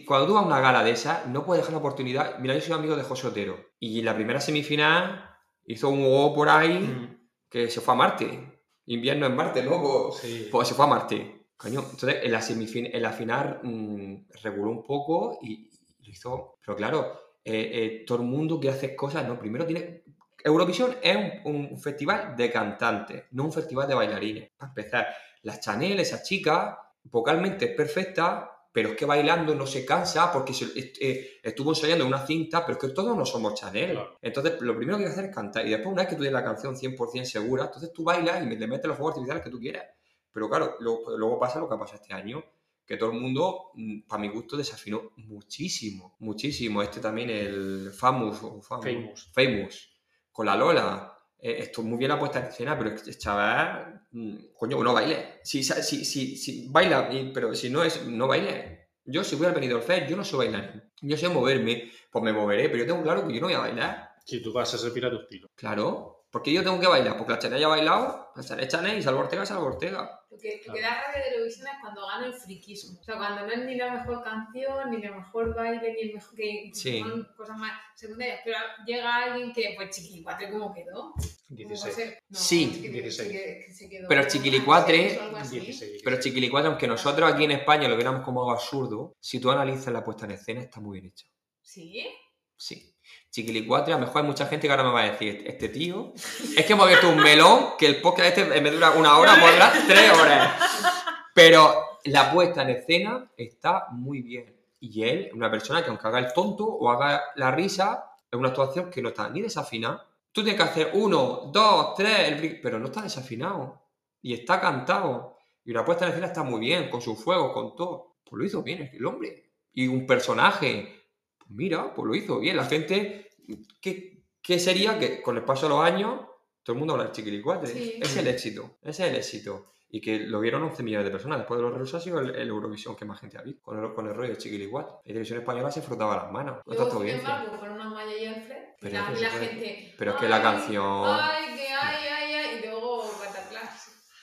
cuando tú vas a una gala de esa, no puedes dejar la oportunidad. Mira, yo soy amigo de José Otero. Y en la primera semifinal hizo un huevo por ahí mm, que se fue a Marte. Invierno en Marte. Pues, sí. pues se fue a Marte. Coño, entonces en la, semifin- en la final mm, reguló un poco y, y lo hizo. Pero claro, eh, eh, todo el mundo quiere hacer cosas, ¿no? Primero tiene. Eurovisión es un, un festival de cantantes, no un festival de bailarines. Para empezar, la Chanel, esa chica, vocalmente es perfecta, pero es que bailando no se cansa porque se- eh, estuvo ensayando una cinta, pero es que todos no somos Chanel. Claro. Entonces, lo primero que hay que hacer es cantar. Y después, una vez que tú tienes la canción 100% segura, entonces tú bailas y le metes los fuegos artificiales que tú quieras. Pero claro, luego, luego pasa lo que ha pasado este año, que todo el mundo, mm, para mi gusto, desafinó muchísimo, muchísimo. Este también, el Famous, o Famous, Famous. Famous, con la Lola. Eh, esto muy bien la puesta en escena, pero este chaval, mm, coño, no baile. Si, si, si, si baila, pero si no es, no baile. Yo, si voy al Benidorm Fest, yo no sé bailar. Yo sé moverme, pues me moveré, pero yo tengo claro que yo no voy a bailar. Si tú vas a servir a tu estilo. Claro, porque yo tengo que bailar, porque la Chanel ya ha bailado, la Chanel y Salvo Ortega Salvo Ortega. Lo que, lo Claro. que da rabia de Eurovisión es cuando gana el friquismo. O sea, cuando no es ni la mejor canción, ni el mejor baile, ni el mejor. que Sí. son cosas más secundarias. Pero llega alguien que, pues, Chiquilicuatre, ¿cómo quedó? ¿Cómo va a 16. ser? No, Sí. es que- 16. que- que se quedó Pero Chiquilicuatre- algo así. 16. Pero Chiquilicuatre, aunque nosotros aquí en España lo viéramos como algo absurdo, si tú analizas la puesta en escena, está muy bien hecha. ¿Sí? Sí. Chiquilicuatre, a lo mejor hay mucha gente que ahora me va a decir, este tío, es que hemos abierto un melón que el podcast este en vez de una hora, puede durar tres horas. Pero la puesta en escena está muy bien. Y él, una persona que aunque haga el tonto o haga la risa, es una actuación que no está ni desafinada. Tú tienes que hacer uno, dos, tres, el pero no está desafinado. Y está cantado. Y la puesta en escena está muy bien, con su fuego, con todo. Pues lo hizo bien el hombre. Y un personaje. Pues mira, pues lo hizo bien. La gente. ¿Qué, qué sería que con el paso de los años todo el mundo habla del chiquilicuatre? Sí. Es el éxito. Ese es el éxito. Y que lo vieron 11 millones de personas. Después de los rusos ha sido el, el Eurovisión que más gente ha visto. Con el, con el rollo de chiquilicuatre. La televisión española se frotaba las manos. No Luego, sin embargo, malla y Alfred, Pero la, es que la gente. pero es que la "Ay, canción- Ay, que ay, ay, ay. Y luego.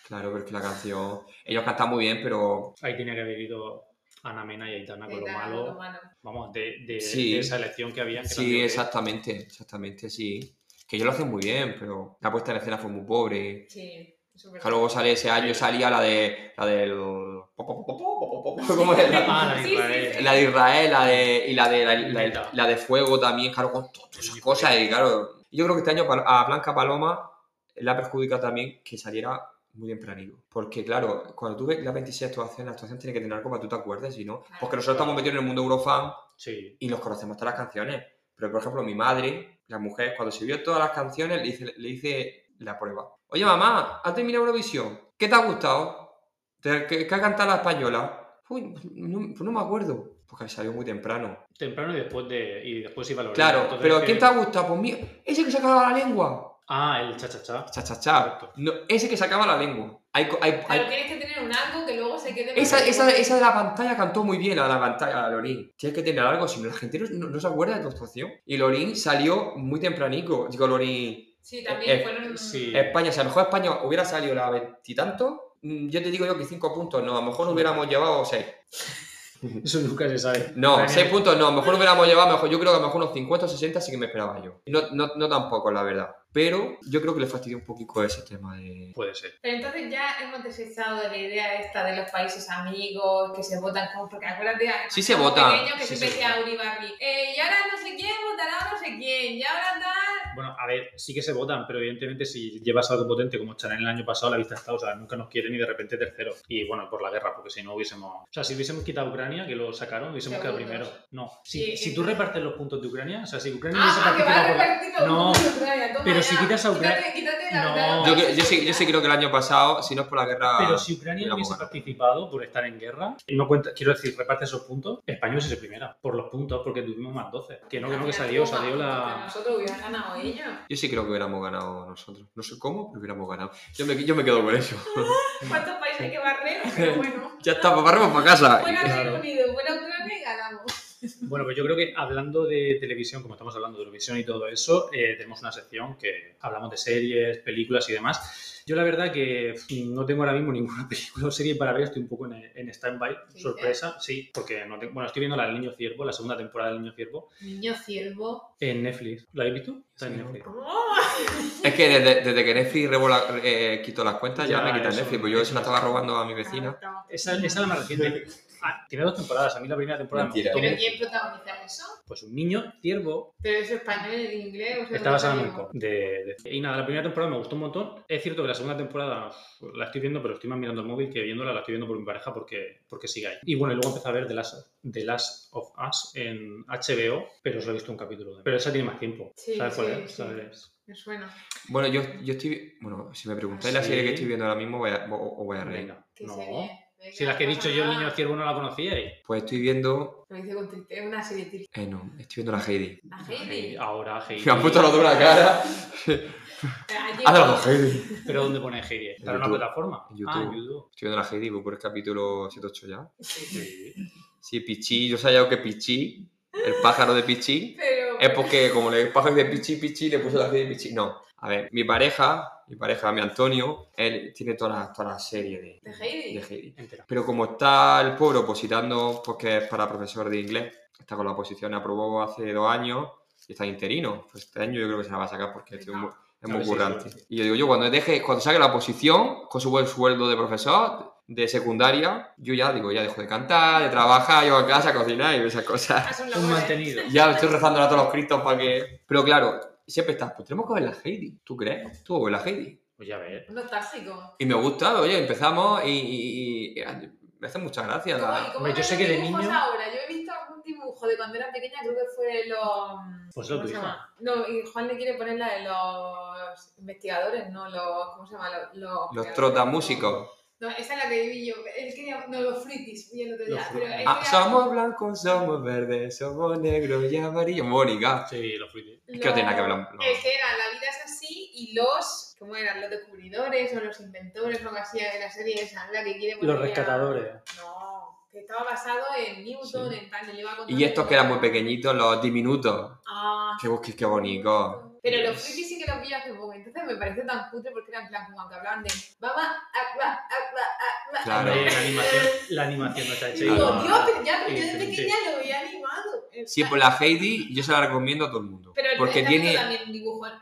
Claro, porque la canción. Ellos cantan muy bien, pero. Ahí tenía que haber ido Ana Mena y Aitana con lo Lo malo. Vamos, de, de- Sí. de esa elección que había. que Sí, exactamente. Exactamente, sí. Que ellos lo hacen muy bien, pero la puesta en escena fue muy pobre. Sí, Que luego sale ese año, salía la de. La del. ¿Cómo es? La, Ah, la de Sí, sí, Israel. la de Israel, la de. Y la de. La, la- Neta. la de fuego también, claro, con todas esas cosas. Y claro. Yo creo que este año a Blanca Paloma la perjudica también que saliera muy tempranito. Porque, claro, cuando tú ves la 26 actuación, la actuación tiene que tener algo para que tú te acuerdes, si no. Porque nosotros estamos metidos en el mundo Eurofan Sí. y los conocemos todas las canciones. Pero, por ejemplo, mi madre, la mujer, cuando se vio todas las canciones, le hice, le hice la prueba. Oye, mamá, ¿has terminado Eurovisión? ¿Qué te ha gustado? ¿Te- ¿Qué, qué ha cantado la española? Uy, no, pues no me acuerdo. Porque salió muy temprano. Temprano y después de. Y después iba a. Claro, Entonces, pero ¿quién te ha gustado? Pues mira, ese que sacaba la lengua. Ah, el cha-cha-cha. Cha-cha-cha. No, ese que sacaba la lengua. Hay, hay- hay- Pero tienes que tener un algo que luego se quede... esa, esa, esa de la pantalla cantó muy bien, la de la pantalla, la Lorín. Tienes que tener algo, si no la gente no, no se acuerda de tu actuación. Y Lorín salió muy tempranico. Digo, Lorín, Sí, también Eh, fueron... sí. España, si a lo mejor España hubiera salido la veintitantos, mm, yo te digo yo que cinco puntos no, a lo mejor no hubiéramos llevado seis. Eso nunca se sabe. No, Premio- 6 puntos no, a lo mejor hubiéramos llevado, mejor, yo creo que a lo mejor unos 50 o 60 sí que me esperaba yo. No, no, no tampoco, la verdad. Pero yo creo que le fastidió un poquito ese tema de... Puede ser. Pero entonces ya hemos desechado de la idea esta de los países amigos que se votan como porque acuérdate Sí se votan, pequeño que sí siempre se decía Uribarri eh, y ahora no sé quién votará no sé quién y ahora tal Bueno, a ver, sí que se votan, pero evidentemente si llevas algo potente como Chanel el año pasado, la vista está, o sea, nunca nos quieren y de repente tercero. Y bueno, por la guerra, porque si no hubiésemos... O sea, si hubiésemos quitado Ucrania, que lo sacaron, hubiésemos quedado primero. No, si, Sí, si sí. tú repartes los puntos de Ucrania, o sea, si Ucrania hubiese ah, que va a No, puntos de Ucrania, toma pero ya. si quitas a Ucrania- quítate, quítate la No. la- Yo, la- yo, sí, yo sí creo que el año pasado, si no es por la guerra... Pero si Ucrania no hubiéramos hubiese participado por estar en guerra, y no cuenta, quiero decir, reparte esos puntos, España hubiese sido primera, por los puntos, porque tuvimos más 12. Que no, que no, que Al salió, salió la... nosotros hubieran ganado ellos Yo sí creo que hubiéramos ganado nosotros. No sé cómo, pero hubiéramos ganado. Yo me, yo me quedo con eso. ¿cuántos países hay que barrer? pero bueno ya está, pues barremos para casa. buena Claro. Reino Unido buena Ucrania y ganamos Bueno, pues yo creo que hablando de televisión, como estamos hablando de Eurovisión y todo eso, eh, tenemos una sección que hablamos de series, películas y demás. Yo la verdad que no tengo ahora mismo ninguna película o serie para ver, estoy un poco en, en stand-by, Sí, sorpresa, sí, porque no tengo, bueno, estoy viendo la del Niño Ciervo, la segunda temporada del Niño Ciervo, niño ciervo en Netflix. ¿La habéis visto? Está en. Netflix. Es que desde, desde que Netflix rebola, eh, quitó las cuentas, ya, Ya, me quitan eso, Netflix. Pues yo se la estaba robando a mi vecina. Esa, esa es la más reciente. Ah, tiene dos temporadas, a mí la primera temporada Mentira. me ¿Pero gustó quién protagoniza eso? Pues un niño ciervo ¿Pero es español, en inglés? O sea, Está basada en un cómic. De, de- Y nada, la primera temporada me gustó un montón. Es cierto que la segunda temporada la estoy viendo, pero estoy más mirando el móvil que viéndola, la estoy viendo por mi pareja porque, porque sigue ahí. Y bueno, y luego empecé a ver The Last, The Last of Us en HBO, pero solo he visto un capítulo. de- Pero esa tiene más tiempo. Sí, ¿Sabes cuál sí, es? sí. ¿Sabes? Me suena. Bueno, yo, yo estoy. Bueno, si me preguntáis la serie que estoy viendo ahora mismo, voy a, o- o voy a reír. Venga. ¿Qué No. serie? Venga, Si las que he dicho yo, el niño ciervo no la conocíais. Pues estoy viendo. Lo hice con tristeza, una serie triste. Eh, no, estoy viendo la Heidi. La Heidi. Ahora Heidi. Me han puesto los dos la cara. Haz va. los dos Heidi. ¿Pero dónde pone Heidi? ¿Está en una YouTube. plataforma? En YouTube. Ah, en YouTube. Estoy viendo la Heidi, voy por el capítulo 7-8 ya. Sí. Sí, Pichi, yo sabía que Pichi, el pájaro de Pichi, Pero... es porque como el pájaro de Pichi, Pichi, le puso la Heidi Pichi. No, a ver, mi pareja, mi pareja, mi Antonio, él tiene toda la, toda la serie de, ¿De Heidi? de Heidi. Pero como está el pobre opositando, porque es para profesor de inglés, está con la oposición, aprobó hace dos años y está interino. Pues este año yo creo que se la va a sacar porque es muy, es muy ver si currante. suerte. Y yo digo, yo cuando deje, cuando saque la oposición, con su buen sueldo de profesor de secundaria, yo ya digo, ya dejo de cantar, de trabajar, yo a casa a cocinar y esas cosas. Son Un mantenido. Ya estoy rezando a todos los cristos para que... Pero claro, siempre estás, pues tenemos que ver la Heidi, ¿tú crees? Tú ver la Heidi. Pues ya ves. Un nostálgico. Y me gusta, oye, empezamos y, y- y- y me hace mucha gracia ¿Cómo- la... y cómo Hombre, yo eran sé los que de dibujos niño- ahora? Yo he visto algún dibujo de cuando era pequeña, creo que fue los... Pues lo ¿Cómo se tu llama? No, y Juan le quiere poner la de los investigadores, no los... ¿Cómo se llama? Los, los, Los trotamúsicos. No, esa es la que vi yo. Él quería... No, los fruitis, vi el otro día. Los Pero Ah, somos blancos, somos verdes, somos negros y amarillos. Mónica. Sí, los fruitis. Es que no tiene nada que hablar. no. Es que era La vida es así y los... ¿Cómo eran? Los descubridores o los inventores o algo así de la serie esa, la que quiere Los rescatadores. No, que estaba basado en Newton, Sí. en tal, le iba contando Y estos que eran muy pequeñitos, los diminutos. Ah, Qué, qué, qué bonito. Pero los frikis sí que los vi hace poco, entonces me pareció tan cutre porque era en plan como que hablaban de mamá, ah, ah, ah, ah, ah, ah". Claro. La animación, la animación no está hecha digo. Dios, pero ya, pero yo de pequeña lo veía animado. Sí, pues la Heidi yo se la recomiendo a todo el mundo. Pero el Porque tiene... también dibujo. ah,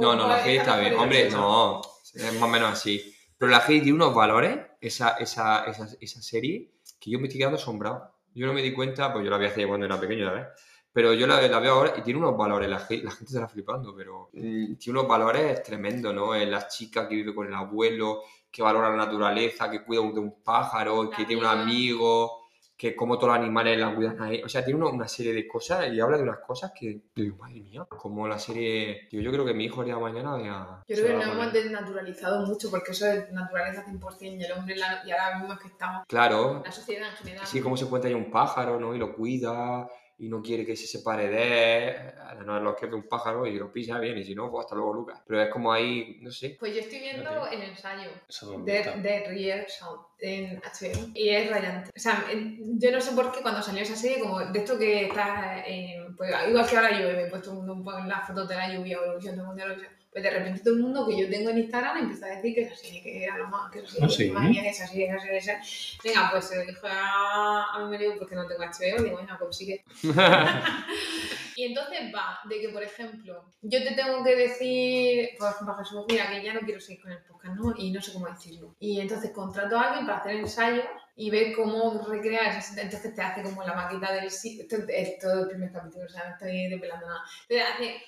No, no, la Heidi está bien. Hombre, no. Es más o menos así. Pero la Heidi tiene unos valores, esa, esa, esa, esa serie, que yo me estoy quedando asombrado. Yo no me di cuenta, pues yo la vi hace cuando era pequeño, ¿sabes? Pero yo la, la veo ahora y tiene unos valores, la, ge- la gente se está flipando, pero mm, tiene unos valores tremendos, ¿no? Eh, La chica que vive con el abuelo, que valora la naturaleza, que cuida de un pájaro, que tiene un amigo, que como todos los animales la cuidan a él. O sea, tiene una, una serie de cosas y habla de unas cosas que, digo, madre mía, como la serie... Digo, yo creo que mi hijo el día de mañana vea... Yo creo que nos a hemos desnaturalizado mucho porque eso es naturaleza 100% y el hombre la- y ahora mismo es que estamos Claro, la sociedad en general. así como se cuenta hay un pájaro, ¿no? Y lo cuida, y no quiere que se separe de él, no es lo que es un pájaro y lo pisa bien y si no, pues hasta luego Lucas. Pero es como ahí, no sé. Pues yo estoy viendo el ensayo de, de Real Sound en HBO y es rayante. O sea, yo no sé por qué cuando salió esa serie, como de esto que está, en, pues igual que ahora llueve, he puesto un mundo pone las fotos de la lluvia o el mundo de Eurovisión, pues de repente todo el mundo que yo tengo en Instagram empieza a decir que esa serie, que era lo más, que ¿Ah, sí? que madre mía, que esa serie, esa serie, esa Venga, pues se lo dije a, a mi marido porque no tengo HBO, digo, venga, consigue. Y entonces va de que, por ejemplo, yo te tengo que decir, por ejemplo, a Jesús, mira, que ya no quiero seguir con el podcast, ¿no? Y no sé cómo decirlo. Y entonces contrato a alguien para hacer ensayos y ver cómo recrear esas... Entonces te hace como la maqueta del. Esto es todo el primer capítulo, o sea, no estoy desvelando nada. Te hace...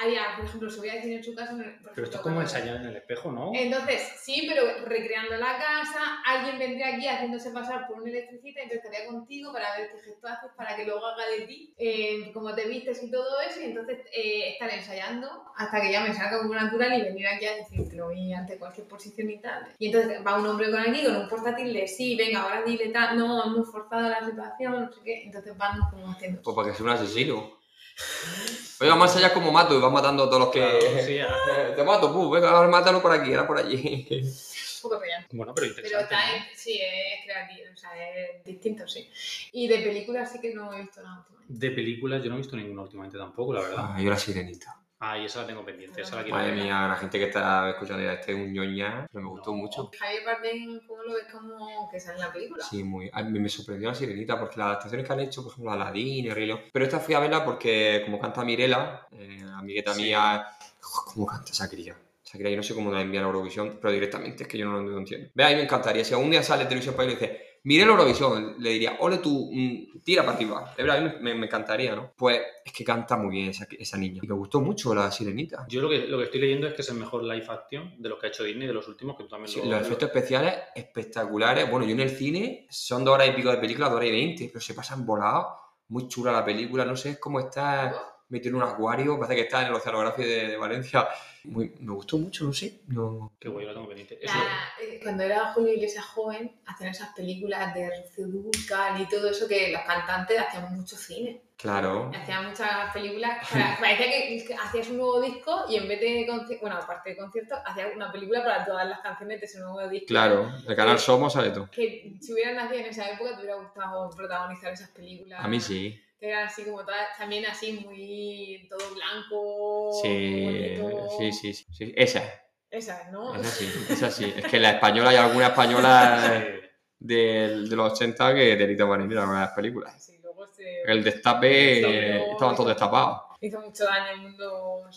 haría, por ejemplo, se voy a decir en su caso... por Pero esto es como ensayar en el espejo, ¿no? entonces, sí, pero recreando la casa, alguien vendría aquí haciéndose pasar por un electricista y entonces estaría contigo para ver qué gesto haces para que luego haga de ti, eh, cómo te vistes y todo eso, y entonces eh, estar ensayando hasta que ya me salga como natural y venir aquí a decírtelo y ante cualquier posición y tal. Y entonces va un hombre con aquí, con un portátil de sí, venga, ahora dile tal, no, es muy forzada la situación, no sé qué, entonces van como haciendo. Pues para que sea un asesino. Oye, más allá como mato y va matando a todos los que. Claro, sí, ah. Te mato, pu, venga, ahora mátalo por aquí, era por allí. Un poco real. Bueno, pero Pero interesante. está ¿no? en- sí, es creativo, o sea, es distinto, sí. Y de películas sí que no he visto nada últimamente. De películas yo no he visto ninguna últimamente tampoco, la verdad. Ah, yo la sirenita. Ah, y esa la tengo pendiente, esa la quiero Madre ver. mía, la gente que está escuchando ya este es un ñoña, pero me gustó No. mucho. Javier Bardem, ¿cómo lo ves como que sale en la película? Sí, muy. A mí me sorprendió la sirenita porque las adaptaciones que han hecho, por ejemplo, Aladdin y el Rey León. Pero esta fui a verla porque, como canta Mirela, eh, amigueta Sí. mía, ¡Uf, ¿cómo canta esa cría? Esa cría, yo no sé cómo la envía a la Eurovisión, pero directamente es que yo no lo entiendo. Ve, a mí me encantaría. Si algún día sale Televisión País y le dice, mire la Eurovisión, le diría, ole tú, mm, tira para arriba. De verdad, a mí me, me encantaría, ¿no? Pues es que canta muy bien esa, esa niña. Y me gustó mucho la sirenita. Yo lo que, lo que estoy leyendo es que es el mejor live action de los que ha hecho Disney, de los últimos, que tú también Sí, lo... los efectos especiales espectaculares. Bueno, yo en el cine son dos horas y pico de película, dos horas y veinte, pero se pasan volados. Muy chula la película, no sé, es como estar metido en un acuario, parece que está en el Oceanografía de, de Valencia. Muy- me gustó mucho, no sé. No. Qué guay, la tengo pendiente. Eso- La- eh, cuando era Julio Iglesias joven, hacían esas películas de Rocío Dúrcal y todo eso que los cantantes hacían mucho cine. Claro. Hacían muchas películas. o sea, parecía que, hacías un nuevo disco y en vez de concierto, bueno, aparte de conciertos, hacías una película para todas las canciones de ese nuevo disco. Claro, el canal Somos sale todo. Que si hubieras nacido en esa época te hubiera gustado protagonizar esas películas. A mí sí. Que eran así como también así muy todo blanco. Sí, sí, sí, sí, sí. Esa, Esas, ¿no? esa sí, esa sí. Es que la española, hay alguna española de, de los 80 que delito marinero en las películas. Sí, luego se El destape, eh, estaban todos destapados. hizo mucho daño al mundo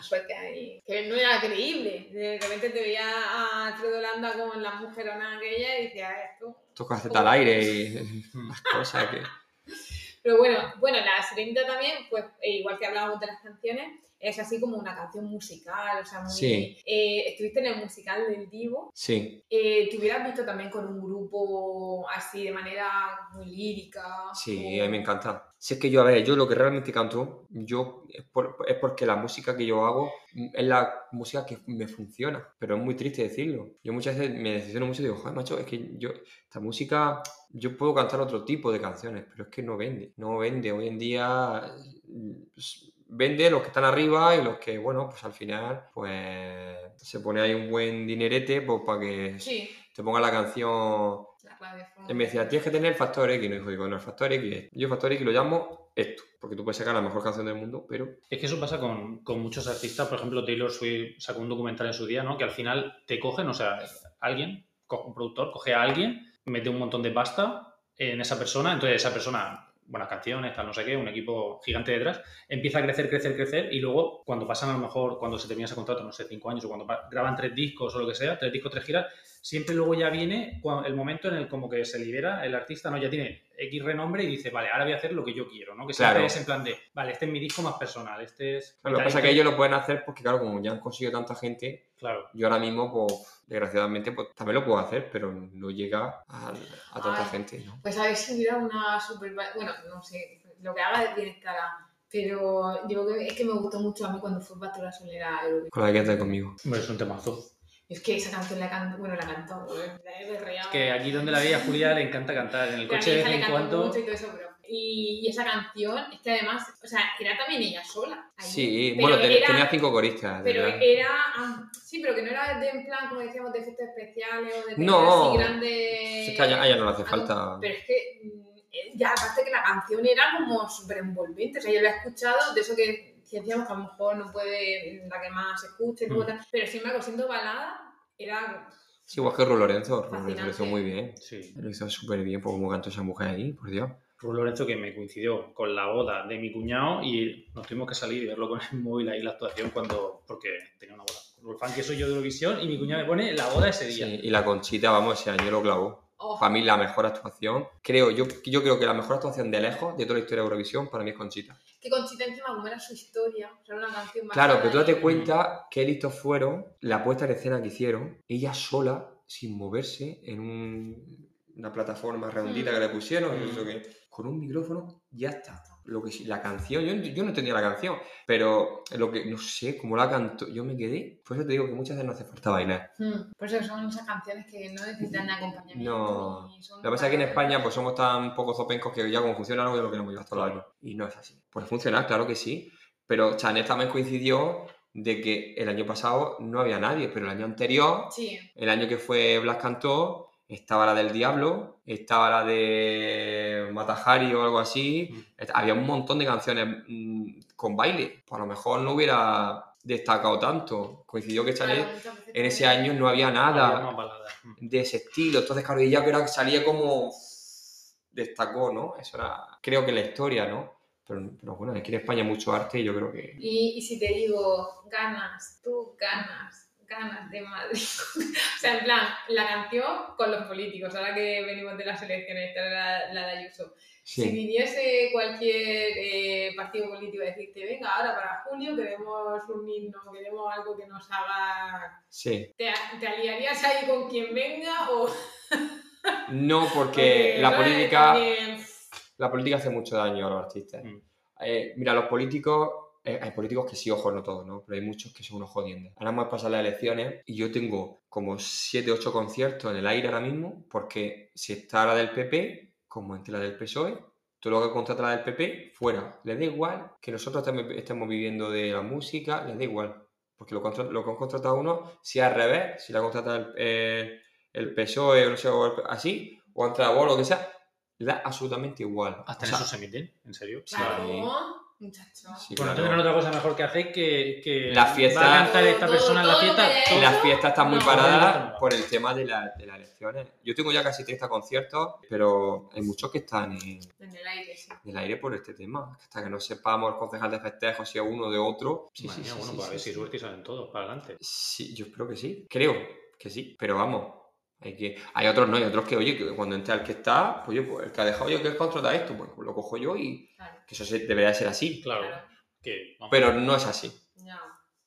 sueca y que no era creíble. De repente te veía a Alfredo Landa con la mujerona aquella y decía esto. Estos casetas al aire y las cosas que... Pero bueno, bueno, la Sirenita también, pues eh, igual que hablábamos de las canciones, es así como una canción musical, o sea, muy... Sí. Eh, estuviste en el musical del Divo, Sí, eh, ¿te hubieras visto también con un grupo así de manera muy lírica? sí, o- a mí me encanta. Si es que yo, a ver, yo lo que realmente canto, yo es, por- es porque la música que yo hago es la música que me funciona, pero es muy triste decirlo. Yo muchas veces me decepciono mucho y digo, joder, macho, es que yo, esta música, yo puedo cantar otro tipo de canciones, pero es que no vende, no vende. Hoy en día vende los que están arriba y los que, bueno, pues al final, pues se pone ahí un buen dinerete pues, para que Sí, te ponga la canción la y me decía, tienes que tener el factor X. Y no digo, no, el factor X es. Yo, factor X lo llamo esto. Porque tú puedes sacar la mejor canción del mundo, pero. Es que eso pasa con, con muchos artistas, por ejemplo, Taylor Swift sacó un documental en su día, ¿no? Que al final te cogen, o sea, alguien, un productor, coge a alguien, mete un montón de pasta en esa persona, entonces esa persona, buenas canciones, tal, no sé qué, un equipo gigante detrás, empieza a crecer, crecer, crecer, y luego cuando pasan a lo mejor, cuando se termina ese contrato, no sé, cinco años, o cuando graban tres discos o lo que sea, tres discos, tres giras, siempre luego ya viene el momento en el como que se libera el artista, ¿no? Ya tiene X renombre y dice, vale, ahora voy a hacer lo que yo quiero, ¿no? Que siempre Claro. es en plan de, vale, este es mi disco más personal, este es... Lo que pasa es que ellos lo pueden hacer porque, claro, como ya han conseguido tanta gente, Claro. yo ahora mismo, pues, desgraciadamente, pues también lo puedo hacer, pero no llega a, a tanta Ay. gente, ¿no? Pues a ver si hubiera una super... Bueno, no sé, lo que haga bien estará. Pero yo creo que es que me gustó mucho a mí cuando fue Pastora Solera. Con la que conmigo. Hombre, es un temazo. Es que esa canción la cantó, bueno, la cantó, la he berreado. Que aquí donde la veía Julia le encanta cantar, en el coche de vez en cuando... mucho y todo eso, pero Y, y esa canción, es que además, o sea, era también ella sola. allí. Sí, Pero bueno, era- tenía cinco coristas. Pero verdad. era. ah, sí, pero que no era de en plan, como decíamos, de efectos especiales o de No. así grandes. Es que a ella, a ella no le hace falta. Pero es que. mm, eh, Ya, aparte que la canción era como súper envolvente. O sea, yo la he escuchado de eso que decíamos que a lo mejor no puede la que más se escuche, luego Mm. tal, pero sin embargo, siendo balada, era. Sí, igual que Ru Lorenzo. Ru Lorenzo lo hizo muy bien. Sí. Lo hizo súper bien, por cómo cantó esa mujer ahí, por Dios. Rubén Lorenzo que me coincidió con la boda de mi cuñado y nos tuvimos que salir y verlo con el móvil ahí la actuación cuando porque tenía una boda. Fan que soy yo de Eurovisión y mi cuñado me pone la boda ese día. Sí, y la Conchita, vamos, ese año lo clavó. Oh, Para mí la mejor actuación, creo, yo, yo creo que la mejor actuación de lejos de toda la historia de Eurovisión para mí es Conchita. que Conchita encima, como era su historia, o sea, era una canción más. Claro, pero tú date cuenta qué listos fueron la puesta en escena que hicieron, ella sola, sin moverse, en un- una plataforma redondita que le pusieron, Mm. eso que, con un micrófono, ya está. Lo que, la canción, yo, yo no entendía la canción, pero lo que, no sé, como la cantó, yo me quedé, por eso te digo que muchas veces no hace falta bailar. Hmm, Por eso son esas canciones que no necesitan acompañamiento. No. Lo que pasa es que en España pues somos tan poco zopencos que ya como funciona algo ya lo queremos llevar todo el año. Y no es así. Puede funcionar, claro que sí. Pero Chanel también coincidió de que el año pasado no había nadie, pero el año anterior, Sí, el año que fue Blas cantó, estaba la del Diablo, estaba la de Matajari o algo así. Est- Había un montón de canciones mm, con baile. Pues a lo mejor no hubiera destacado tanto. Coincidió que Chanel claro, en ese año no había nada Había. Mm. de ese estilo. Entonces, claro, que salía como destacó, ¿no? Eso era, creo que la historia, ¿no? Pero, pero bueno, aquí en España hay mucho arte y yo creo que... Y, y si te digo, ganas, tú ganas, ganas de Madrid. o sea, en plan, la canción con los políticos, ahora que venimos de las elecciones, esta era la, la de Ayuso. Si viniese cualquier eh, partido político a decirte, venga, ahora para junio queremos un himno, queremos algo que nos haga... sí. ¿Te, te aliarías ahí con quien venga o...? No, porque la política, También- la política hace mucho daño a los artistas. Mm. Eh, mira, los políticos, hay políticos que sí, ojo, no todos, ¿no? Pero hay muchos que son unos jodientes. Ahora hemos pasado las elecciones y yo tengo como 7, 8 conciertos en el aire ahora mismo, porque si está la del PP, como entre la del PSOE, todo lo que contrata la del PP, fuera. Les da igual que nosotros estemos, viviendo de la música, les da igual. Porque lo, que han contratado uno, si al revés, si la contrata el, eh, el PSOE o no sé, o el- así, o entra o lo que sea, le da absolutamente igual. Hasta O en sea, eso se emiten, en serio. Claro, Sí. Muchacho. sí, Bueno, claro. otra cosa mejor que hacer que, que La fiesta- va a cantar esta Todo- persona en la todo fiesta. todo. las fiestas están muy No, paradas no. por el tema de, la- de las elecciones. Yo tengo ya casi 30 conciertos, pero hay muchos que están en, En el aire, sí. en el aire por este tema. Hasta que no sepamos el concejal de festejos si es uno de otro. Sí, Madre sí, mía, sí, bueno, sí, pues a ver sí, si suerte y salen todos para adelante. Sí, yo espero que sí. Creo que sí. Pero vamos. Hay, que... hay otros no, hay otros que, oye, que cuando entra el que está, pues, oye, pues el que ha dejado yo que contrata esto, pues lo cojo yo y Claro, que eso se- debería de ser así. Claro, que Pero no es así.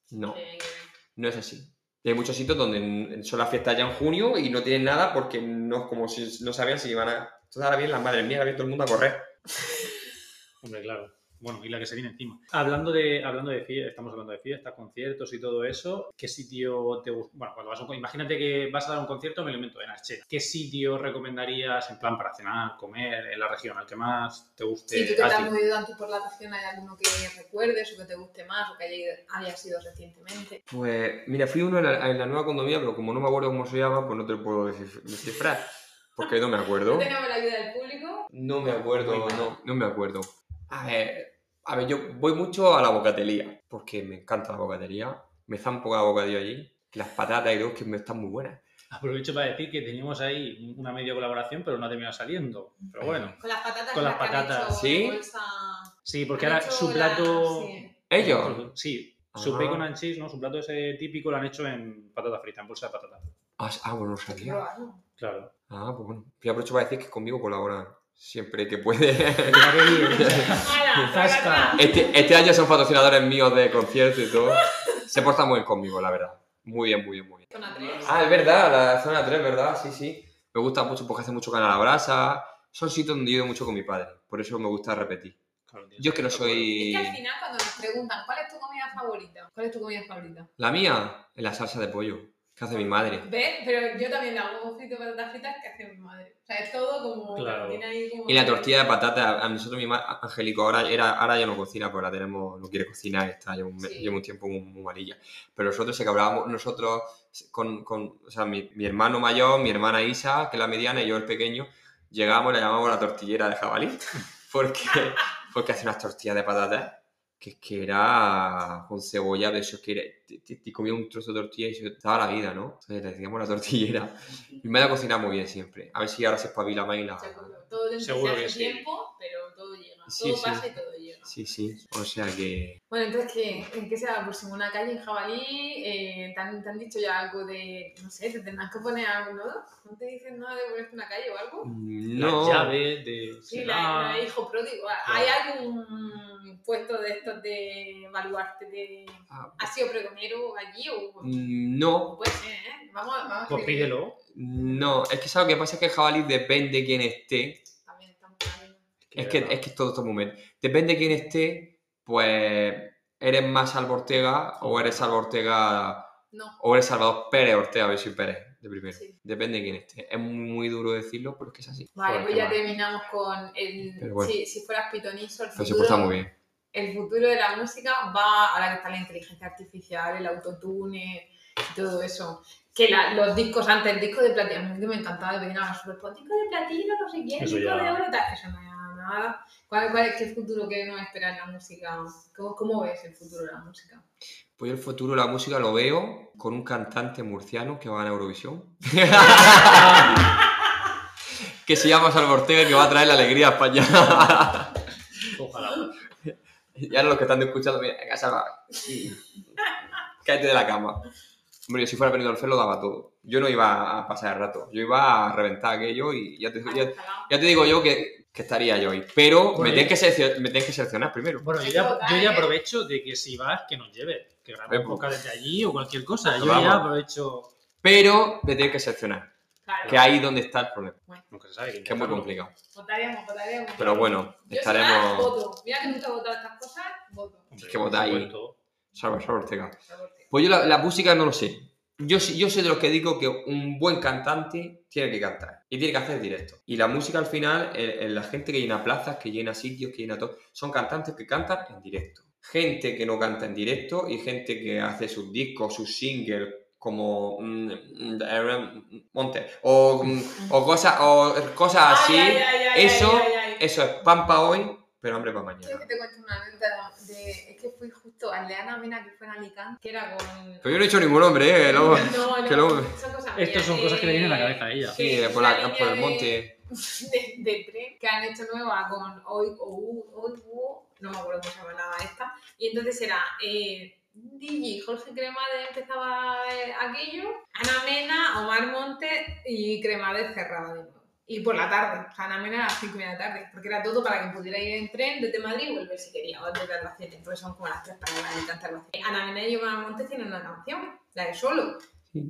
No. Que ver. No es así. Y hay muchos sitios donde son las fiestas ya en junio y no tienen nada porque no es como si no sabían si iban a. Entonces ahora vienen las madres mías, ahora todo el mundo a correr. hombre, claro. Bueno, y la que se viene encima. Hablando de, hablando de fiestas, estamos hablando de fiestas, conciertos y todo eso, ¿qué sitio te gusta? Bueno, cuando vas a un, imagínate que vas a dar un concierto, me lo invento, en Archena. ¿Qué sitio recomendarías en plan para cenar, comer, en la región, al que más te guste? Sí, tú que te has movido tanto por la región, ¿hay alguno que recuerdes o que te guste más o que haya, haya sido recientemente? Pues mira, fui uno en la, en la nueva condomina, pero como no me acuerdo cómo se llama, pues no te lo puedo descif- descifrar. Porque no me acuerdo. ¿No tenemos la ayuda del público? No me acuerdo, no, no me acuerdo. A ver, a ver, yo voy mucho a la bocatelía, porque me encanta la bocatería. Me zampo cada bocadillo allí. Las patatas y todo, que me están muy buenas. Aprovecho para decir que teníamos ahí una media colaboración, pero no ha terminado saliendo. Pero bueno, Con las patatas. Con las han patatas, hecho ¿sí? bolsa- sí, porque han ahora su la- plato... sí. ¿Ellos? Sí, su Ah. bacon and cheese, ¿no? Su plato ese típico lo han hecho en patata frita, en bolsa de patata. Ah, ah, bueno, que sabía. probarlo. Claro. Ah, pues bueno. Y aprovecho para decir que conmigo colaboran siempre que puede. Este, este año son patrocinadores míos de conciertos y todo. Se portan muy bien conmigo, la verdad. Muy bien, muy bien, muy bien. Zona tres. Ah, es verdad, la zona 3, ¿verdad? Sí, sí. Me gusta mucho porque hace mucho canal a la brasa. Son sitios donde he ido mucho con mi padre. Por eso me gusta repetir. Claro. Yo es que no Es soy... que al final cuando nos preguntan ¿cuál es tu comida favorita? ¿Cuál es tu comida favorita? La mía, en la salsa de pollo. Que hace mi madre. ¿Ves? Pero yo también hago frito patatas fritas que hace mi madre. O sea, es todo como... Claro. tiene ahí como- Y la tortilla de patata, a nosotros mi madre, Angélico, ahora, era, ahora ya no cocina, porque ahora tenemos, no quiere cocinar, está lleva un, me- Sí. lleva un tiempo muy, muy malilla. Pero nosotros se que hablábamos, nosotros, con, con o sea, mi, mi hermano mayor, mi hermana Isa, que es la mediana, y yo el pequeño, llegamos y la llamamos la tortillera de jabalí, porque, porque hace unas tortillas de patatas que es que era con cebolla, de eso que era, te, te- te comía un trozo de tortilla y te daba la vida, ¿no? Entonces le decíamos la tortillera. Y me da cocina muy bien siempre. A ver si ahora se espabila más y la... Seguro. Todo que hace sí. tiempo, pero todo llega. Sí, todo pasa y todo llega. Sí, sí. O sea que... Bueno, entonces, ¿qué, ¿en qué se va? Pues en una calle en Jabalí, eh, ¿te, han, te han dicho ya algo de, no sé, te tendrás que poner algo, ¿no? ¿No te dicen nada de ponerte una calle o algo? No. La llave de... Sí, la, la hijo pródigo. ¿Hay algún puesto de estos de baluarte de... Ah, ¿Has sido pregonero allí o...? No, Puede ser, ¿eh? Vamos, vamos Pues pídelo. no. Es que ¿sabes lo que pasa? Es que el jabalí depende de quién esté. Es que, es que todo este momento. Depende de quién esté, pues eres más Salva Ortega o eres Salva Ortega No. o eres Salvador Pérez Ortega, a ver si Pérez de primero. Sí. Depende de quién esté. Es muy duro decirlo, pero es que es así. Vale, Joder, pues ya mal. terminamos con el... Bueno. si, si fueras pitonizo, el Pero se futuro... porta muy bien. el futuro de la música va, ahora que está la inteligencia artificial, el autotune y todo eso. Que la- los discos antes, el disco de platino, a mí me encantaba de pequeña, super disco de platino, no sé qué, Eso disco ya- de oro, tal. Eso no era nada. ¿Cuál, cuál es qué futuro que nos espera en la música? ¿Cómo, ¿Cómo ves el futuro de la música? Pues yo el futuro de la música lo veo con un cantante murciano que va a Eurovisión. que se llama Salva Ortega y que va a traer la alegría a España. Ojalá. y ahora los que están escuchando, mira, Salva. Cállate de la cama. Hombre, yo si fuera Benidorm Fest lo daba todo. Yo no iba a pasar el rato. Yo iba a reventar aquello y ya te, ya, ya te digo yo que, que estaría yo ahí. Pero me Bueno, tienes, que seleccionar, me tienes que seleccionar primero. Bueno, yo ya, aprovecho de que si vas, que nos lleve. Que grabemos podcast desde allí o cualquier cosa. Yo Vamos. ya aprovecho. Pero me tienes que seleccionar. Claro. Que ahí donde está el problema. Nunca se sabe. Que es muy complicado. Votaremos, votaremos. Pero bueno, Yo si estaremos. vas, voto. Mira que nunca he votado estas cosas, voto. Hombre, que votar ahí. por supuesto. Salva, Salva Ortega. Pues yo la, la música no lo sé. Yo, yo soy de los que digo que un buen cantante tiene que cantar y tiene que hacer directo. Y la música al final, el- la gente que llena plazas, que llena sitios, que llena todo, son cantantes que cantan en directo. Gente que no canta en directo y gente que hace sus discos, sus singles como mm, mm, mm, Monte o, mm, o cosas o cosas así. Ay, ay, ay, ay, eso, eso es pan para hoy, pero hambre para mañana. que te cuente una anécdota de... Es que fui justo al de Ana Mena que fue en Alicante, que era con... Pero yo no he dicho ningún nombre, ¿eh? Luego- No, no, que luego- son cosas Estos mías. son cosas que le vienen a la Eh, cabeza a ella. Sí, por, la- por el monte. de, de tren que han hecho nueva con hoy o hoy no me acuerdo cómo se llamaba esta y entonces era eh, DJ Jorge Cremades empezaba eh, aquello Ana Mena Omar Monte y Cremades cerraba de nuevo y por la tarde, o sea, Ana Mena a las 5 y media de la tarde, porque era todo para que pudiera ir en tren desde Madrid y volver si quería, o desde las 7, porque son como las 3 para Alicante a las 7. Ana Mena y Omar Monte tienen una canción, la de Solo,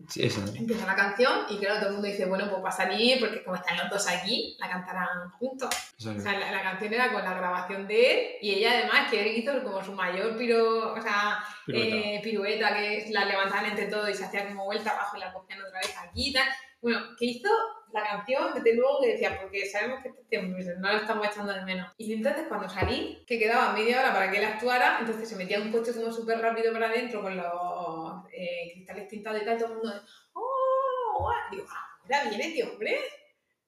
Sí, esa. empieza la canción y claro, todo el mundo dice, bueno, pues va a salir porque como están los dos aquí, la cantarán juntos. esa. O sea, la, la canción era con la grabación de él y ella además que él hizo como su mayor piro, o sea, Pirueta. eh, pirueta que la levantaban entre todos y se hacía como vuelta abajo y la cogían otra vez aquí y tal. Bueno, que hizo la canción, desde luego que decía, porque sabemos que este pues, no lo estamos echando de menos. Y entonces cuando salí, que quedaba media hora para que él actuara, entonces se metía un coche como súper rápido para adentro con los eh, cristales tintados y tal, todo el mundo, ¡oh! guau". Digo, "Ah, ¿ahora viene este hombre?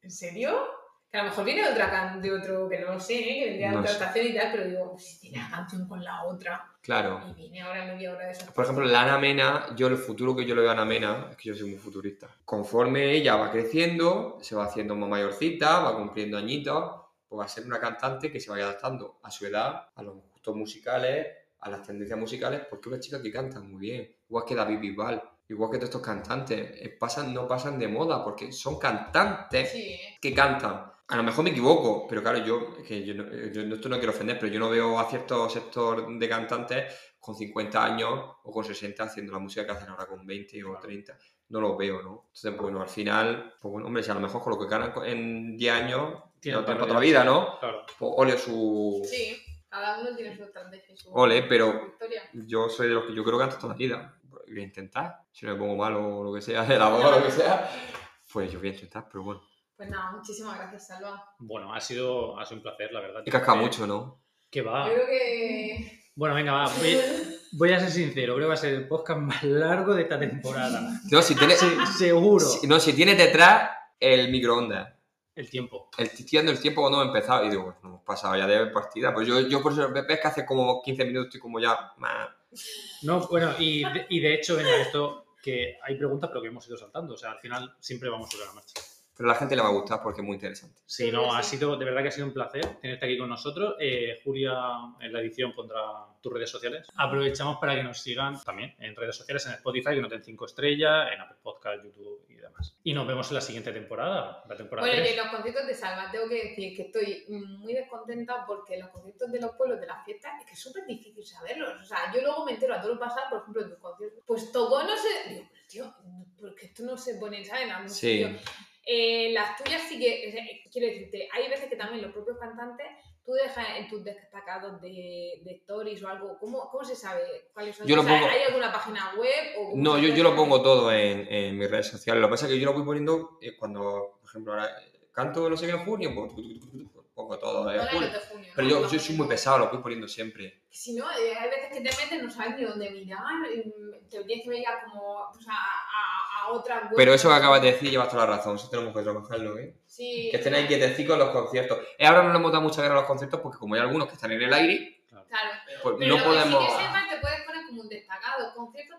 ¿En serio? Que a lo mejor viene de, otra can- de otro, que no lo sé, ¿eh? que vendría de No otra estación y tal, pero digo, pues si tiene la canción con la otra Claro. y viene ahora de eso. Por ejemplo, la Ana Mena, yo el futuro que yo le veo a Ana Mena, es que yo soy muy futurista. Conforme ella va creciendo, se va haciendo más mayorcita, va cumpliendo añitos, pues va a ser una cantante que se vaya adaptando a su edad, a los gustos musicales, a las tendencias musicales, porque es una chica que canta muy bien. Igual que David Bisbal, igual que todos estos cantantes, pasan, no pasan de moda, porque son cantantes Sí, que cantan. A lo mejor me equivoco, pero claro, yo, es que yo, no, yo no- esto no quiero ofender, pero yo no veo a cierto sector de cantantes con 50 años o con 60 haciendo la música que hacen ahora con 20 o 30. No lo veo, ¿no? Entonces, bueno, al final, pues bueno, hombre, si a lo mejor con lo que ganan en 10 años, Tiene no toda la vida, ¿no? Claro. Pues ole su... Sí, cada uno tiene su estrategia y su Ole, pero- historia. Yo soy de los que yo creo que canto toda la vida. voy a intentar. Si no me pongo malo o lo que sea, de la voz o lo que sea, pues yo voy a intentar, pero bueno. Pues nada, muchísimas gracias, Salva. Bueno, ha sido, ha sido un placer, la verdad. He cascado Eh, mucho, ¿no? Que va. Yo creo que. Bueno, venga, va. Voy, voy a ser sincero, creo que va a ser el podcast más largo de esta temporada. No, si tiene, Se- seguro. si- no, si tiene detrás el microondas. El tiempo. El, dando el tiempo cuando he empezado y digo, pues no hemos pasado ya de partida. Pues yo, yo por eso ves que hace como 15 minutos estoy como ya. No, bueno, y de, y de hecho, venga, esto que hay preguntas, pero que hemos ido saltando. O sea, al final siempre vamos sobre la marcha. Pero a la gente le va a gustar porque es muy interesante. Sí, no, ha sido, de verdad que ha sido un placer tenerte aquí con nosotros. Eh, Julia, en la edición pondrá tus redes sociales. Aprovechamos para que nos sigan también en redes sociales, en Spotify, que nos den 5 estrellas, en Apple Podcast, YouTube y demás. Y nos vemos en la siguiente temporada, la temporada Bueno, y 3. en los conciertos de Salva tengo que decir que estoy muy descontenta porque los conciertos de los pueblos de las fiestas es que es súper difícil saberlos. O sea, yo luego me entero a todo lo pasado, por ejemplo, en tus conciertos. Pues tocó, no sé. Digo, pero tío, porque esto no se pone, ¿sabes? En algún Sí. sitio. Eh, las tuyas sí que. quiero decirte, hay veces que también los propios cantantes. Tú dejas en tus destacados de, de stories o algo, ¿cómo, ¿cómo se sabe cuáles son? Yo lo pongo- ¿Hay alguna página web? O No, yo, yo lo pongo todo en, en mis redes sociales. Lo que pasa es que yo lo voy poniendo eh, cuando, por ejemplo, ahora eh, canto no sé qué en junio, pues pongo todo en Ahora en junio. Pero ¿no? yo, yo soy muy pesado, lo voy poniendo siempre. Si no, eh, hay veces que te metes, no sabes ni dónde mirar, te tienes que mirar como pues, a, a, a otras webs. Pero eso que acabas de decir llevas toda la razón, eso tenemos que trabajarlo, ¿eh? Sí. Que estén ahí quietecitos los conciertos. Eh, ahora no le hemos dado mucha guerra a los conciertos porque como hay algunos que están en el aire, Claro. pues Pero no podemos... que sí que sepas, te puedes poner como un destacado, concierto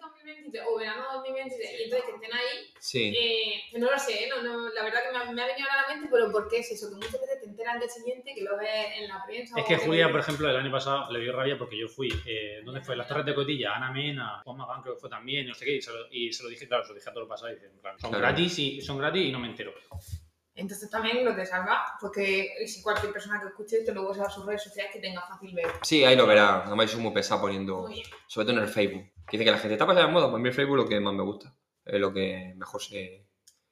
2023 o verano 2023, y entonces que estén ahí. Sí. Eh, que no lo sé, no, no, la verdad que me, ha- me ha venido ahora a la mente, pero ¿por qué es eso? Que muchas veces te enteran del siguiente, que lo ves en la prensa. Es que que Julia, lo- por ejemplo, el año pasado le dio rabia porque yo fui, eh, ¿dónde fue? Las Torres de Cotilla, Ana Mena, Juan Magán creo que fue también, no sé qué, y se lo, y se lo dije, claro, se lo dije a todo lo pasado y dije, en plan, son Claro. gratis y son gratis y no me entero. Entonces también lo te salva, porque si cualquier persona que escuche esto luego se va a sus redes sociales que tenga fácil ver. Sí, ahí lo verás. Además, yo soy muy pesado poniendo... Muy bien. Sobre todo en el Facebook. Que dice que la gente está pasando de moda, pues a mí el Facebook es lo que más me gusta. Es lo que mejor se...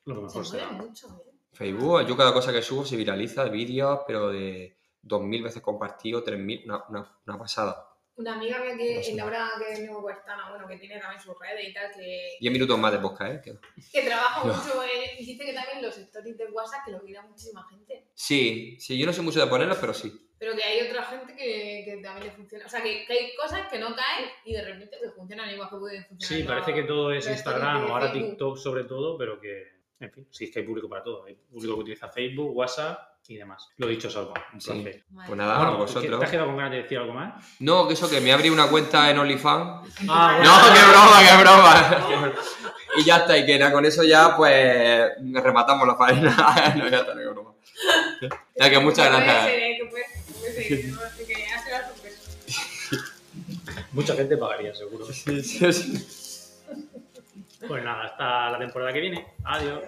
Lo que Se mejor mueve será. mucho, ¿eh? Facebook, yo cada cosa que subo se viraliza, vídeos, pero de 2.000 veces compartido, 3.000, una, una, una pasada. Una amiga mía que en Laura que es neohuertana, bueno, que tiene también sus redes y tal, que, 10 minutos más de podcast, ¿eh? Que- que trabaja No. mucho en, y dice que también los stories de WhatsApp que lo mira muchísima gente. Sí, sí, yo no sé mucho de ponerlos, pero sí. Pero que hay otra gente que, que también le funciona. O sea, que, que hay cosas que no caen y de repente que funcionan igual que pueden funcionar. Sí, parece que todo es Instagram o ahora. TikTok sobre todo, pero que, en fin, sí es que hay público para todo. Hay público que utiliza Facebook, WhatsApp y demás. Lo dicho, Salva, un Sí. placer. Pues nada, Bueno, ¿que- vosotros. ¿Te has quedado con ganas de decir algo más? No, que eso, que me abrí una cuenta en OnlyFans. Ah, No, qué broma, qué broma. y ya está, y que nada, con eso ya, pues, rematamos la faena. no, ya está, no, qué broma. Ya que muchas gracias. Sorpresa. Mucha gente pagaría, seguro. Sí, sí, sí. Pues nada, hasta la temporada que viene. Adiós.